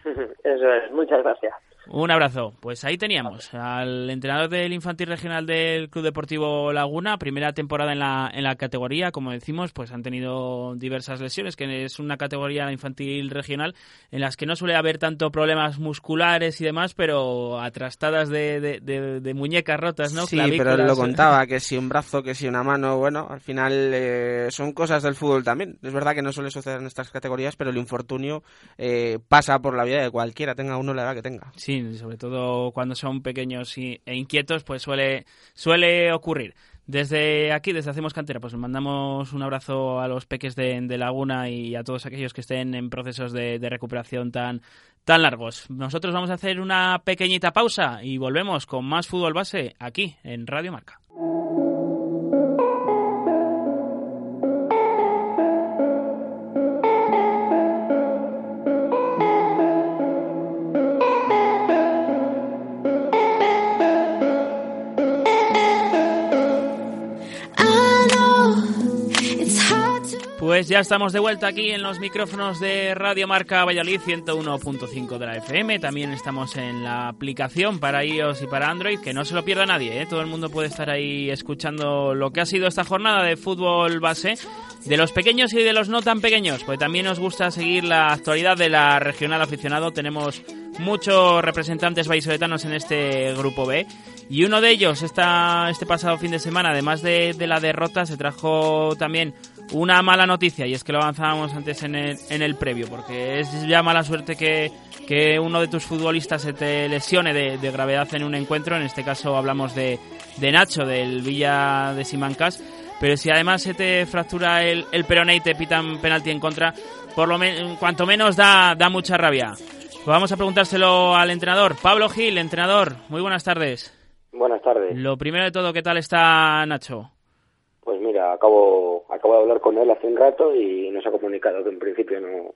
S5: Eso es, muchas gracias.
S2: Un abrazo. Pues ahí teníamos al entrenador del infantil regional del Club Deportivo Laguna, primera temporada en la, en la categoría, como decimos, pues han tenido diversas lesiones, que es una categoría infantil regional en las que no suele haber tanto problemas musculares y demás, pero atrastadas de, de, muñecas rotas, ¿no?
S3: Sí, pero lo contaba, que si un brazo, que si una mano, bueno, al final eh, son cosas del fútbol también. Es verdad que no suele suceder en estas categorías, pero el infortunio eh, pasa por la vida de cualquiera, tenga uno la edad que tenga.
S2: Sí, sobre todo cuando son pequeños e inquietos, pues suele, suele ocurrir. Desde aquí, desde Hacemos Cantera, pues mandamos un abrazo a los peques de, Laguna y a todos aquellos que estén en procesos de, de, recuperación tan, tan largos. Nosotros vamos a hacer una pequeñita pausa y volvemos con más fútbol base aquí en Radio Marca. Pues ya estamos de vuelta aquí en los micrófonos de Radio Marca Valladolid 101.5 de la FM. También estamos en la aplicación para iOS y para Android, que no se lo pierda nadie. ¿eh? Todo el mundo puede estar ahí escuchando lo que ha sido esta jornada de fútbol base de los pequeños y de los no tan pequeños. Pues también nos gusta seguir la actualidad de la regional aficionado. Tenemos muchos representantes vallisoletanos en este grupo B. Y uno de ellos, esta, este pasado fin de semana, además de, de la derrota, se trajo también una mala noticia, y es que lo avanzábamos antes en el, en el previo, porque es ya mala suerte que, que uno de tus futbolistas se te lesione de, de, gravedad en un encuentro, en este caso hablamos de, de Nacho, del Villa de Simancas, pero si además se te fractura el, el peroné y te pitan penalti en contra, por lo cuanto menos da, da mucha rabia. Pues vamos a preguntárselo al entrenador. Pablo Gil, entrenador, muy buenas tardes.
S6: Buenas tardes.
S2: Lo primero de todo, ¿qué tal está Nacho?
S6: Pues mira, acabo, acabo de hablar con él hace un rato y nos ha comunicado que en principio no,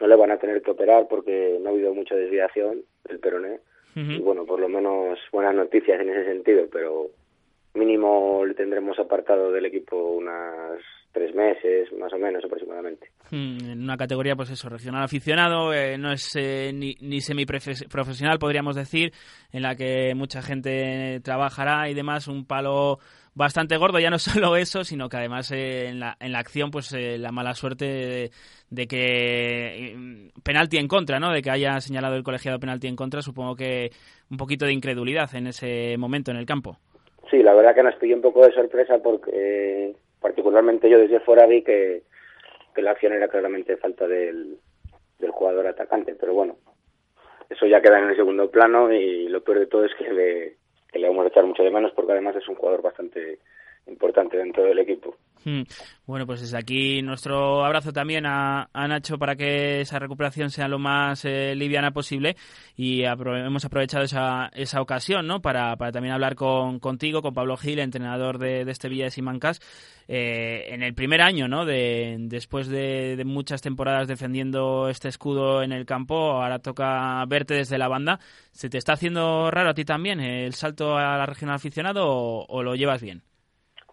S6: no le van a tener que operar porque no ha habido mucha desviación del peroné. Y bueno, por lo menos buenas noticias en ese sentido, pero mínimo le tendremos apartado del equipo unas tres meses, más o menos aproximadamente.
S2: Hmm, en una categoría, pues eso, regional aficionado, eh, no es eh, ni, ni semiprofesional, podríamos decir, en la que mucha gente trabajará y demás, un palo bastante gordo, ya no solo eso, sino que además eh, en, la, en la acción, pues eh, la mala suerte de, que mm, penalti en contra, ¿no? De que haya señalado el colegiado penalti en contra, supongo que un poquito de incredulidad en ese momento en el campo.
S6: Sí, la verdad que nos pilló un poco de sorpresa porque particularmente yo desde fuera vi que, que la acción era claramente falta del, del jugador atacante, pero bueno, eso ya queda en el segundo plano y lo peor de todo es que le, que le vamos a echar mucho de menos porque además es un jugador bastante importante dentro del equipo.
S2: Hmm. Bueno, pues desde aquí nuestro abrazo también a, Nacho para que esa recuperación sea lo más eh, liviana posible y hemos aprovechado esa, esa ocasión ¿no? para, para también hablar con, contigo, con Pablo Gil, entrenador de, este Villa de Simancas, eh, en el primer año, ¿no? de, después de, de, muchas temporadas defendiendo este escudo en el campo, ahora toca verte desde la banda. ¿Se te está haciendo raro a ti también el salto a la regional aficionado o lo llevas bien?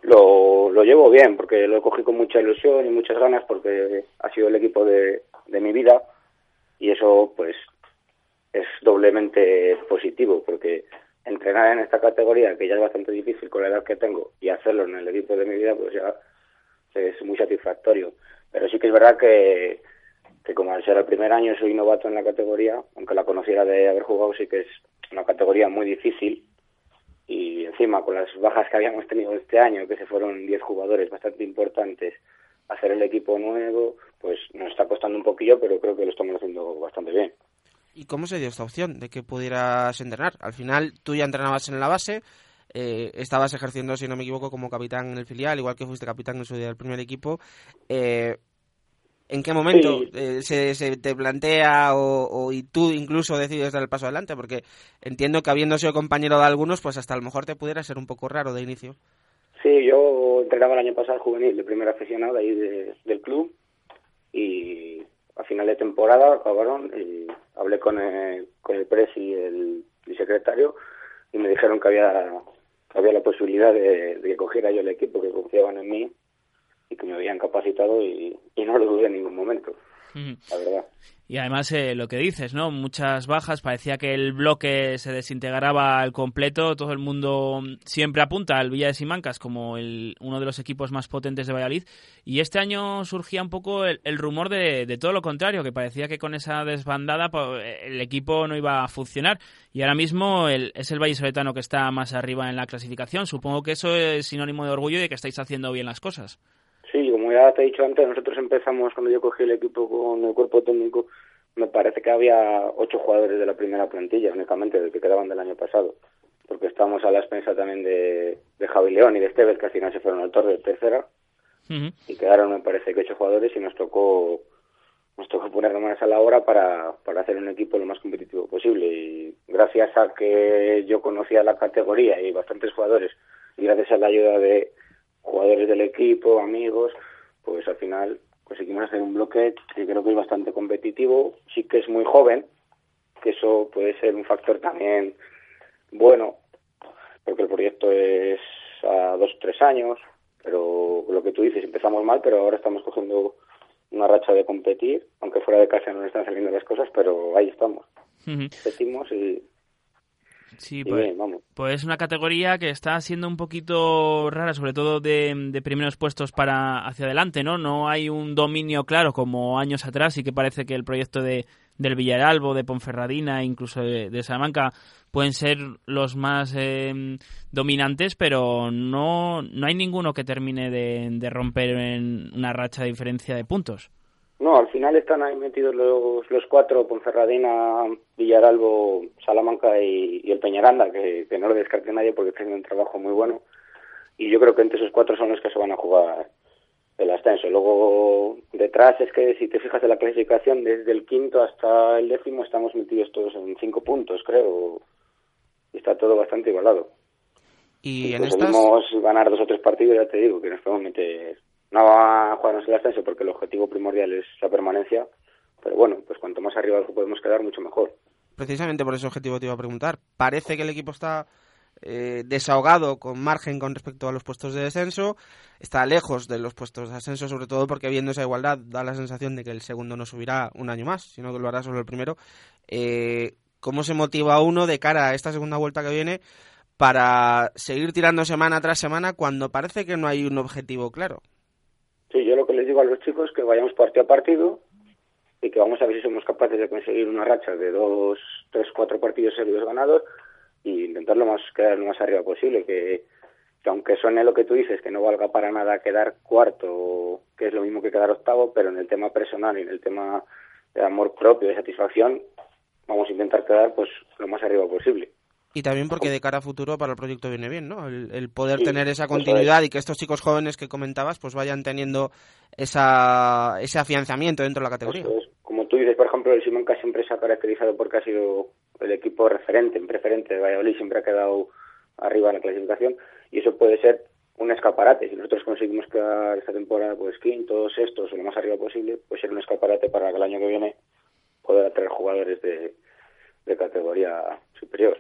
S6: Lo, lo llevo bien porque lo cogido con mucha ilusión y muchas ganas porque ha sido el equipo de, de mi vida y eso pues es doblemente positivo porque entrenar en esta categoría que ya es bastante difícil con la edad que tengo y hacerlo en el equipo de mi vida pues ya es muy satisfactorio. Pero sí que es verdad que que como al ser el primer año soy novato en la categoría aunque la conociera de haber jugado sí que es una categoría muy difícil y encima con las bajas que habíamos tenido este año, que se fueron 10 jugadores bastante importantes, hacer el equipo nuevo, pues nos está costando un poquillo, pero creo que lo estamos haciendo bastante bien.
S3: ¿Y cómo se dio esta opción de que pudieras entrenar? Al final tú ya entrenabas en la base, eh, estabas ejerciendo, si no me equivoco, como capitán en el filial, igual que fuiste capitán en su día del primer equipo. Eh, ¿En qué momento eh, se, se, te plantea o, y tú incluso decides dar el paso adelante? Porque entiendo que habiendo sido compañero de algunos, pues hasta a lo mejor te pudiera ser un poco raro de inicio.
S6: Sí, yo entrenaba el año pasado juvenil de primera aficionado ahí del club y a final de temporada acabaron y hablé con el, con el pres y el, secretario y me dijeron que había, había la posibilidad de, de que cogiera yo el equipo, que confiaban en mí y que me habían capacitado y, no lo dudé en ningún momento, la verdad.
S2: Y además eh, lo que dices, ¿no? Muchas bajas, parecía que el bloque se desintegraba al completo, todo el mundo siempre apunta al Villa de Simancas como el, uno de los equipos más potentes de Valladolid y este año surgía un poco el, rumor de, de, todo lo contrario, que parecía que con esa desbandada pues, el equipo no iba a funcionar y ahora mismo el, es el Valle Soletano que está más arriba en la clasificación. Supongo que eso es sinónimo de orgullo y de que estáis haciendo bien las cosas.
S6: Sí, como ya te he dicho antes, nosotros empezamos cuando yo cogí el equipo con el cuerpo técnico, me parece que había ocho jugadores de la primera plantilla únicamente, de que quedaban del año pasado, porque estamos a la expensa también de, de Javi León y de Esteves, que al final se fueron al torre de tercera, y quedaron me parece que ocho jugadores y nos tocó nos tocó poner manos a la hora para, para hacer un equipo lo más competitivo posible. Y gracias a que yo conocía la categoría y bastantes jugadores y gracias a la ayuda de jugadores del equipo, amigos, pues al final conseguimos hacer un bloque que creo que es bastante competitivo, sí que es muy joven, que eso puede ser un factor también bueno, porque el proyecto es a dos o tres años, pero lo que tú dices, empezamos mal, pero ahora estamos cogiendo una racha de competir, aunque fuera de casa no están saliendo las cosas, pero ahí estamos. Competimos y
S2: Sí, pues, pues, es una categoría que está siendo un poquito rara, sobre todo de, primeros puestos para hacia adelante, ¿no? No hay un dominio claro como años atrás y que parece que el proyecto de del Villaralbo, de Ponferradina, incluso de, Salamanca, pueden ser los más em, dominantes, pero no, no hay ninguno que termine de, de romper en una racha de diferencia de puntos.
S6: No, al final están ahí metidos los, los cuatro, Ponferradina, Villaralbo, Salamanca y, el Peñaranda, que, no lo descarte nadie porque tienen un trabajo muy bueno. Y yo creo que entre esos cuatro son los que se van a jugar el ascenso. Luego, detrás es que si te fijas en la clasificación, desde el quinto hasta el décimo estamos metidos todos en cinco puntos, creo. Y está todo bastante igualado.
S3: Y
S6: si
S3: en
S6: conseguimos ganar dos o tres partidos, ya te digo que nos podemos meter no va a jugarnos el ascenso porque el objetivo primordial es la permanencia, pero bueno, pues cuanto más arriba podemos quedar, mucho mejor.
S3: Precisamente por ese objetivo te iba a preguntar. Parece que el equipo está eh, desahogado con margen con respecto a los puestos de descenso, está lejos de los puestos de ascenso, sobre todo porque viendo esa igualdad da la sensación de que el segundo no subirá un año más, sino que lo hará solo el primero. Eh, ¿Cómo se motiva uno de cara a esta segunda vuelta que viene para seguir tirando semana tras semana cuando parece que no hay un objetivo claro?
S6: Sí, yo lo que les digo a los chicos es que vayamos partido a partido y que vamos a ver si somos capaces de conseguir una racha de dos, tres, cuatro partidos serios ganados y intentarlo más quedar lo más arriba posible, que, aunque suene lo que tú dices, que no valga para nada quedar cuarto, que es lo mismo que quedar octavo, pero en el tema personal y en el tema de amor propio, de satisfacción, vamos a intentar quedar pues lo más arriba posible.
S3: Y también porque de cara a futuro para el proyecto viene bien, ¿no? El, poder tener esa continuidad y que estos chicos jóvenes que comentabas pues vayan teniendo esa, ese afianzamiento dentro de la categoría.
S6: Como tú dices, por ejemplo, el Simonca siempre se ha caracterizado porque ha sido el equipo referente, en preferente de Valladolid, siempre ha quedado arriba en la clasificación y eso puede ser un escaparate. Si nosotros conseguimos quedar esta temporada pues quintos, sextos o lo más arriba posible, puede ser un escaparate para que el año que viene poder atraer jugadores de categoría superior.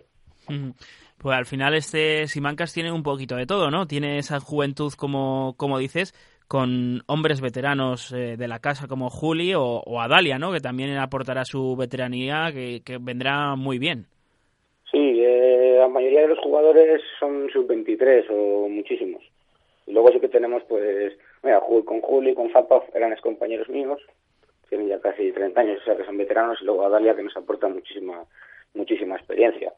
S2: Pues al final este Simancas tiene un poquito de todo, ¿no? Tiene esa juventud, como, como dices, con hombres veteranos eh, de la casa como Juli o, Adalia, ¿no? Que también aportará su veteranía, que, que muy bien.
S6: Sí, eh, la mayoría de los jugadores son sub-23 o muchísimos. Y luego sí que tenemos, pues, mira, con Juli, con Zapov, eran ex compañeros míos, tienen ya casi 30 años, o sea que son veteranos, y luego Adalia que nos aporta muchísima, muchísima experiencia.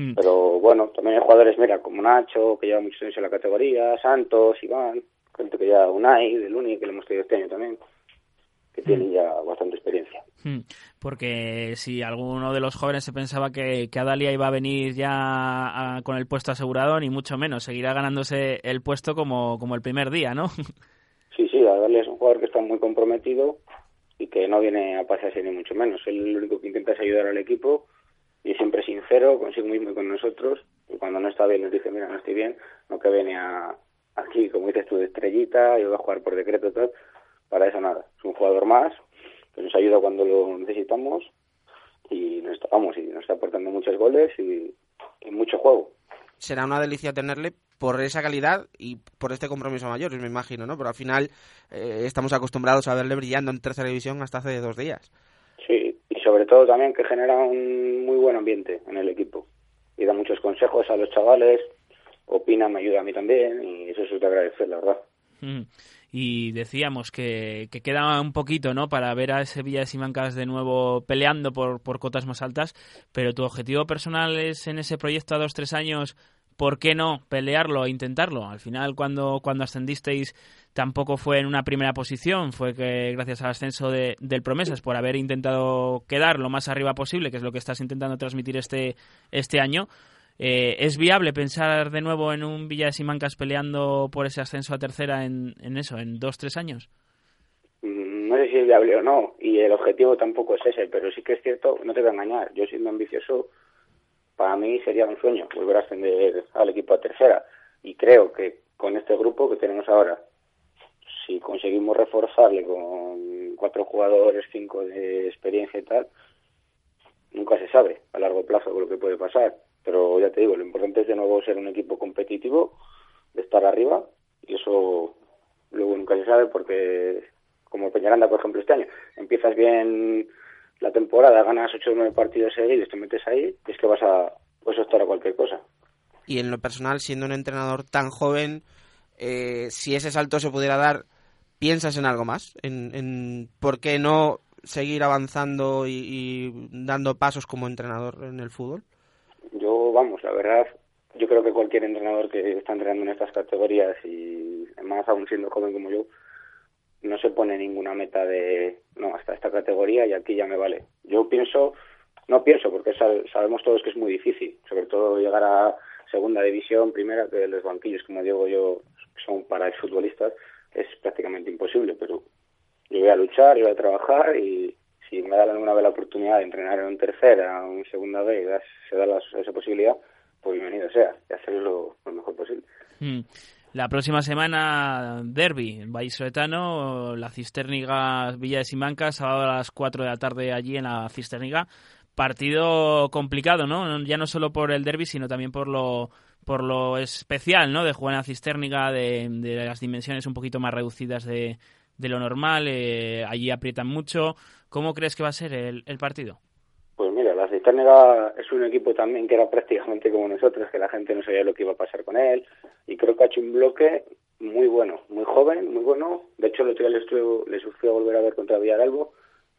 S6: Hmm. Pero bueno, también hay jugadores, mira, como Nacho, que lleva muchos años en la categoría, Santos, Iván, gente que ya Unai, del Uni, que lo hemos tenido este año también, que tienen hmm. ya bastante experiencia.
S2: Hmm. Porque si alguno de los jóvenes se pensaba que, que Adalia iba a venir ya con el puesto asegurado, ni mucho menos, seguirá ganándose el puesto como, como el primer día, ¿no?
S6: Sí, sí, sí, Adal es un jugador que está muy comprometido y que no viene a pasarse ni mucho menos. Él lo único que intenta es ayudar al equipo y siempre sincero consigo mismo y con nosotros. Y cuando no está bien nos dice, mira, no estoy bien, no que viene a, aquí, como dices tú, de estrellita, yo voy a jugar por decreto y tal. Para eso nada. Es un jugador más que nos ayuda cuando lo necesitamos y nos, vamos, y nos está aportando muchos goles y, y mucho juego.
S3: Será una delicia tenerle por esa calidad y por este compromiso mayor, me imagino, ¿no? Pero al final eh, estamos acostumbrados a verle brillando en tercera división hasta hace dos días.
S6: Y sobre todo también que genera un muy buen ambiente en el equipo y da muchos consejos a los chavales, opina, me ayuda a mí también y eso es de agradecer, la verdad.
S2: Mm. Y decíamos que, que, queda un poquito, ¿no? Para ver a ese Villa de Simancas de nuevo peleando por, por cotas más altas, pero tu objetivo personal es en ese proyecto a dos, tres años, ¿por qué no pelearlo e intentarlo? Al final, cuando, cuando ascendisteis, tampoco fue en una primera posición, fue que gracias al ascenso de, del Promesas, por haber intentado quedar lo más arriba posible, que es lo que estás intentando transmitir este, este año, eh, ¿Es viable pensar de nuevo en un Villa de Simancas peleando por ese ascenso a tercera en, en eso, en dos, tres años?
S6: Mm, No sé si es viable o no, y el objetivo tampoco es ese, pero sí que es cierto, no te voy a engañar, yo siendo ambicioso, para mí sería un sueño volver a ascender al equipo a tercera, y creo que con este grupo que tenemos ahora, si conseguimos reforzarle con cuatro jugadores, cinco de experiencia y tal, nunca se sabe a largo plazo lo que puede pasar. Pero ya te digo, lo importante es de nuevo ser un equipo competitivo, de estar arriba, y eso luego nunca se sabe porque, como Peñaranda, por ejemplo, este año, empiezas bien la temporada, ganas 8 o 9 partidos seguidos, te metes ahí, es que vas a puedes optar a cualquier cosa.
S3: Y en lo personal, siendo un entrenador tan joven, eh, si ese salto se pudiera dar, ¿piensas en algo más? ¿En, en por qué no seguir avanzando y, y dando pasos como entrenador en el fútbol?
S6: yo, vamos, la verdad, yo creo que cualquier entrenador que está entrenando en estas categorías y más aún siendo joven como yo, no se pone ninguna meta de, no, hasta esta categoría y aquí ya me vale. Yo pienso, no pienso, porque sabemos todos que es muy difícil, sobre todo llegar a segunda división, primera, que los banquillos, como digo yo, son para exfutbolistas, es prácticamente imposible, pero yo voy a luchar, yo voy a trabajar y si me dan alguna vez la oportunidad de entrenar en un tercera o en segunda vez y se da la, esa posibilidad, pues bienvenido sea, y hacerlo lo mejor posible.
S2: Mm. La próxima semana, derby, Vallisoletano, la Cisterniga Villa de Simancas, sábado a las 4 de la tarde allí en la Cisterniga. Partido complicado, ¿no? Ya no solo por el derby, sino también por lo por lo especial, ¿no? De jugar en la Cisterniga, de, las dimensiones un poquito más reducidas de, de lo normal, eh, allí aprietan mucho. ¿Cómo crees que va a ser el, el partido?
S6: Pues mira, la Cisterniga es un equipo también que era prácticamente como nosotros, que la gente no sabía lo que iba a pasar con él, y creo que ha hecho un bloque muy bueno, muy joven, muy bueno. De hecho, el otro día les, les sufrió volver a ver contra Villaralbo,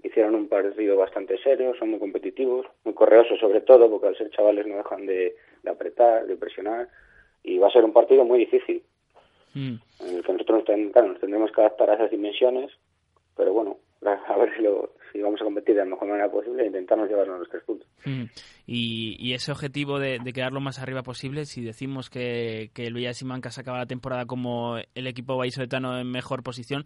S6: hicieron un partido bastante serio, son muy competitivos, muy correosos sobre todo, porque al ser chavales no dejan de, de apretar, de presionar, y va a ser un partido muy difícil. Mm. En el que nosotros claro, nos tendremos que adaptar a esas dimensiones, pero bueno, a ver si, lo, si vamos a competir de la mejor manera posible e intentarnos llevarnos los tres puntos.
S2: Mm. Y, y, ese objetivo de, de, quedar lo más arriba posible, si decimos que, que el Villa Simancas acaba la temporada como el equipo vallisoletano en mejor posición,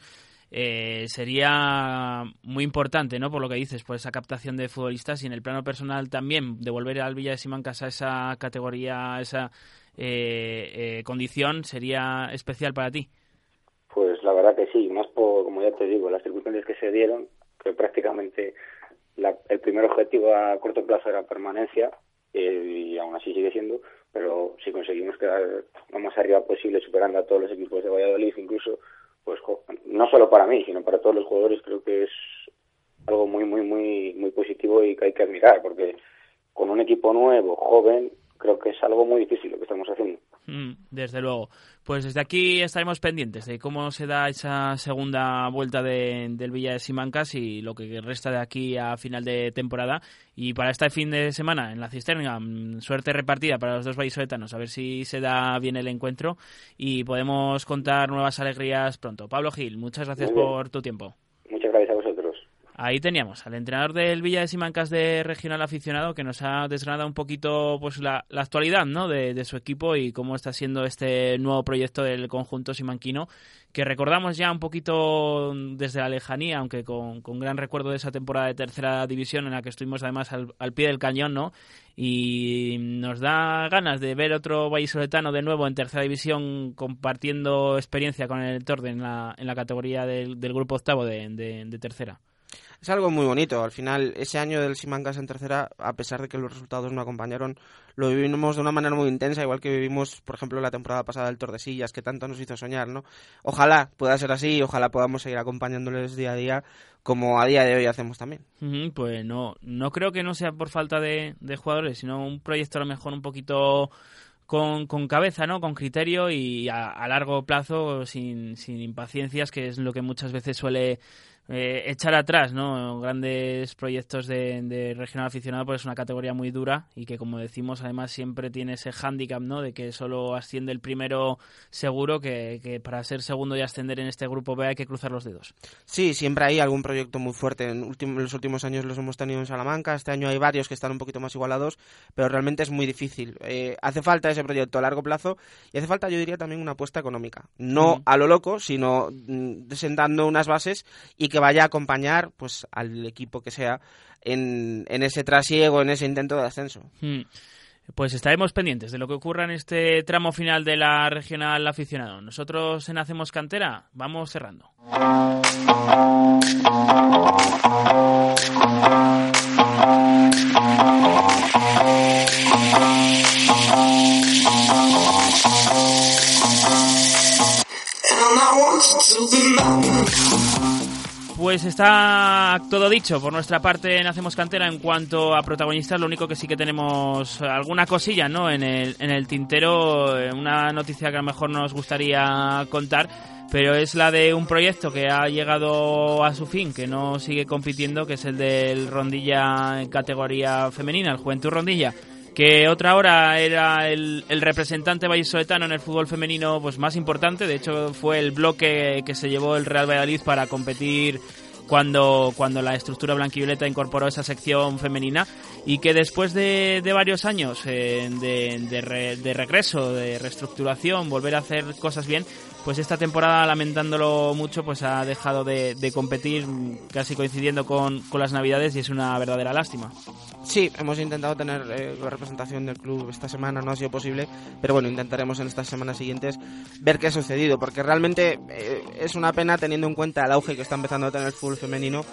S2: eh, sería muy importante, ¿no? Por lo que dices, por esa captación de futbolistas y en el plano personal también, devolver al Villa de Simancas a esa categoría, a esa eh, eh, condición, sería especial para ti.
S6: Pues la verdad que sí, más por, como ya te digo, las circunstancias que se dieron, que prácticamente la, el primer objetivo a corto plazo era permanencia, eh, y aún así sigue siendo, pero si conseguimos quedar lo más arriba posible, superando a todos los equipos de Valladolid, incluso, pues no solo para mí, sino para todos los jugadores, creo que es algo muy, muy, muy, muy positivo y que hay que admirar, porque con un equipo nuevo, joven, creo que es algo muy difícil lo que estamos haciendo.
S2: Mm, desde luego. Pues desde aquí estaremos pendientes de cómo se da esa segunda vuelta de, del Villa de Simancas y lo que resta de aquí a final de temporada. Y para este fin de semana en la cisterna, mm, suerte repartida para los dos vallisoletanos, a ver si se da bien el encuentro y podemos contar nuevas alegrías pronto. Pablo Gil, muchas gracias por tu tiempo.
S6: Muchas gracias a vosotros.
S2: Ahí teníamos al entrenador del Villa de Simancas de Regional Aficionado que nos ha desgranado un poquito pues la, actualidad ¿no? de, su equipo y cómo está siendo este nuevo proyecto del conjunto simanquino que recordamos ya un poquito desde la lejanía, aunque con, gran recuerdo de esa temporada de tercera división en la que estuvimos además al, pie del cañón, ¿no? Y nos da ganas de ver otro vallisoletano de nuevo en tercera división compartiendo experiencia con el Torden en la, en la categoría del, grupo octavo de tercera
S3: es algo muy bonito. Al final, ese año del Simancas en tercera, a pesar de que los resultados no acompañaron, lo vivimos de una manera muy intensa, igual que vivimos, por ejemplo, la temporada pasada del Tordesillas, que tanto nos hizo soñar, ¿no? Ojalá pueda ser así, ojalá podamos seguir acompañándoles día a día, como a día de hoy hacemos también.
S2: pues no, no creo que no sea por falta de, jugadores, sino un proyecto a lo mejor un poquito con, con, cabeza, ¿no? Con criterio y a, a, largo plazo, sin, sin impaciencias, que es lo que muchas veces suele eh, echar atrás ¿no? grandes proyectos de, regional aficionado pues es una categoría muy dura y que como decimos además siempre tiene ese hándicap ¿no? de que solo asciende el primero seguro que, para ser segundo y ascender en este grupo B hay que cruzar los dedos.
S3: Sí siempre hay algún proyecto muy fuerte. En, los últimos años los hemos tenido en Salamanca este año hay varios que están un poquito más igualados pero realmente es muy difícil. Eh, hace falta ese proyecto a largo plazo y hace falta yo diría también una apuesta económica. No a lo loco sino mm, sentando unas bases y que que vaya a acompañar pues al equipo que sea en, en ese trasiego, en ese intento de ascenso.
S2: Hmm. Pues estaremos pendientes de lo que ocurra en este tramo final de la regional aficionado. Nosotros en Hacemos Cantera vamos cerrando. Pues está todo dicho por nuestra parte en Hacemos Cantera en cuanto a protagonistas. Lo único que sí que tenemos alguna cosilla ¿no? en, el, en el tintero, eh, una noticia que a lo mejor nos gustaría contar, pero es la de un proyecto que ha llegado a su fin, que no sigue compitiendo, que es el del Rondilla en categoría femenina, el Juventud Rondilla que otra hora era el, representante vallisoletano en el fútbol femenino pues más importante, de hecho fue el bloque que se llevó el Real Valladolid para competir cuando, cuando la estructura blanquivioleta incorporó esa sección femenina y que después de, de varios años eh, de, de, de regreso, de reestructuración, volver a hacer cosas bien, pues esta temporada, lamentándolo mucho, pues ha dejado de, competir casi coincidiendo con, las Navidades y es una verdadera lástima.
S3: Sí, hemos intentado tener eh, la representación del club esta semana, no ha sido posible, pero bueno, intentaremos en estas semanas siguientes ver qué ha sucedido, porque realmente eh, es una pena teniendo en cuenta el auge que está empezando a tener el fútbol femenino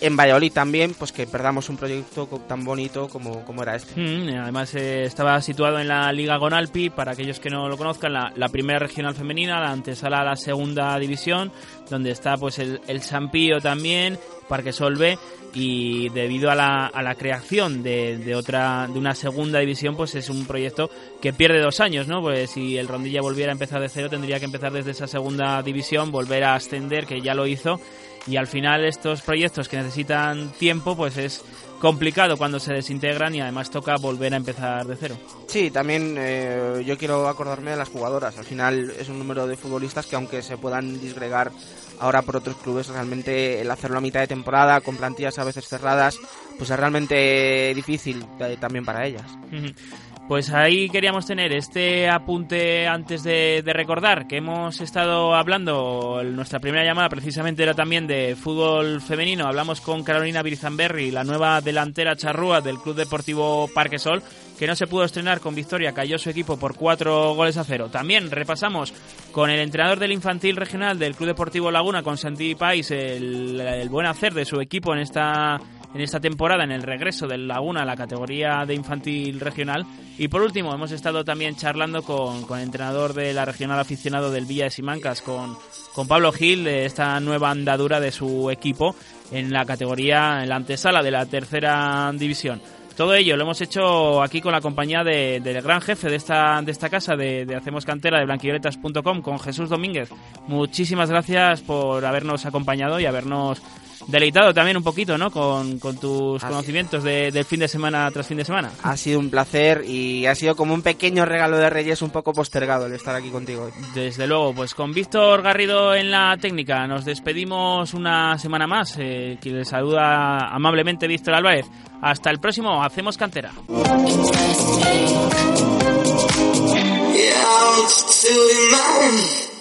S3: en Valladolid también, pues que perdamos un proyecto tan bonito como, como era este.
S2: Mm, además eh, estaba situado en la Liga Gonalpi, para aquellos que no lo conozcan, la, primera regional femenina, la antesala a la segunda división, donde está pues el, el Sampío también, Parque Solve, y debido a la, a la creación de, de, otra de una segunda división pues es un proyecto que pierde dos años no pues si el Rondilla volviera a empezar de cero tendría que empezar desde esa segunda división volver a ascender que ya lo hizo y al final estos proyectos que necesitan tiempo pues es complicado cuando se desintegran y además toca volver a empezar de cero.
S3: Sí, también eh, yo quiero acordarme de las jugadoras. Al final es un número de futbolistas que aunque se puedan disgregar ahora por otros clubes, realmente el hacerlo a mitad de temporada con plantillas a veces cerradas, pues es realmente difícil eh, también para ellas.
S2: Pues ahí queríamos tener este apunte antes de, recordar que hemos estado hablando, nuestra primera llamada precisamente era también de fútbol femenino, hablamos con Carolina Birizamberri, la nueva delantera charrúa del Club Deportivo Parque Sol, que no se pudo estrenar con victoria, cayó su equipo por cuatro goles a cero. También repasamos con el entrenador del infantil regional del Club Deportivo Laguna, con Santi Pais, el buen hacer de su equipo en esta en esta temporada en el regreso del Laguna a la categoría de infantil regional. Y por último, hemos estado también charlando con, con el entrenador de la regional aficionado del Villa de Simancas, con, con Pablo Gil, de esta nueva andadura de su equipo en la categoría, en la antesala de la tercera división. Todo ello lo hemos hecho aquí con la compañía del gran jefe de esta, de esta casa, de, de Hacemos Cantera, de blanquilletas.com, con Jesús Domínguez. Muchísimas gracias por habernos acompañado y habernos deleitado también un poquito, ¿no? Con, con tus conocimientos de, del fin de semana tras fin de semana.
S3: Ha sido un placer y ha sido como un pequeño regalo de Reyes un poco postergado el estar aquí contigo hoy.
S2: Desde luego, pues con Víctor Garrido en la técnica nos despedimos una semana más. Eh, que les saluda amablemente Víctor Álvarez. Hasta el próximo, hacemos cantera. Yeah,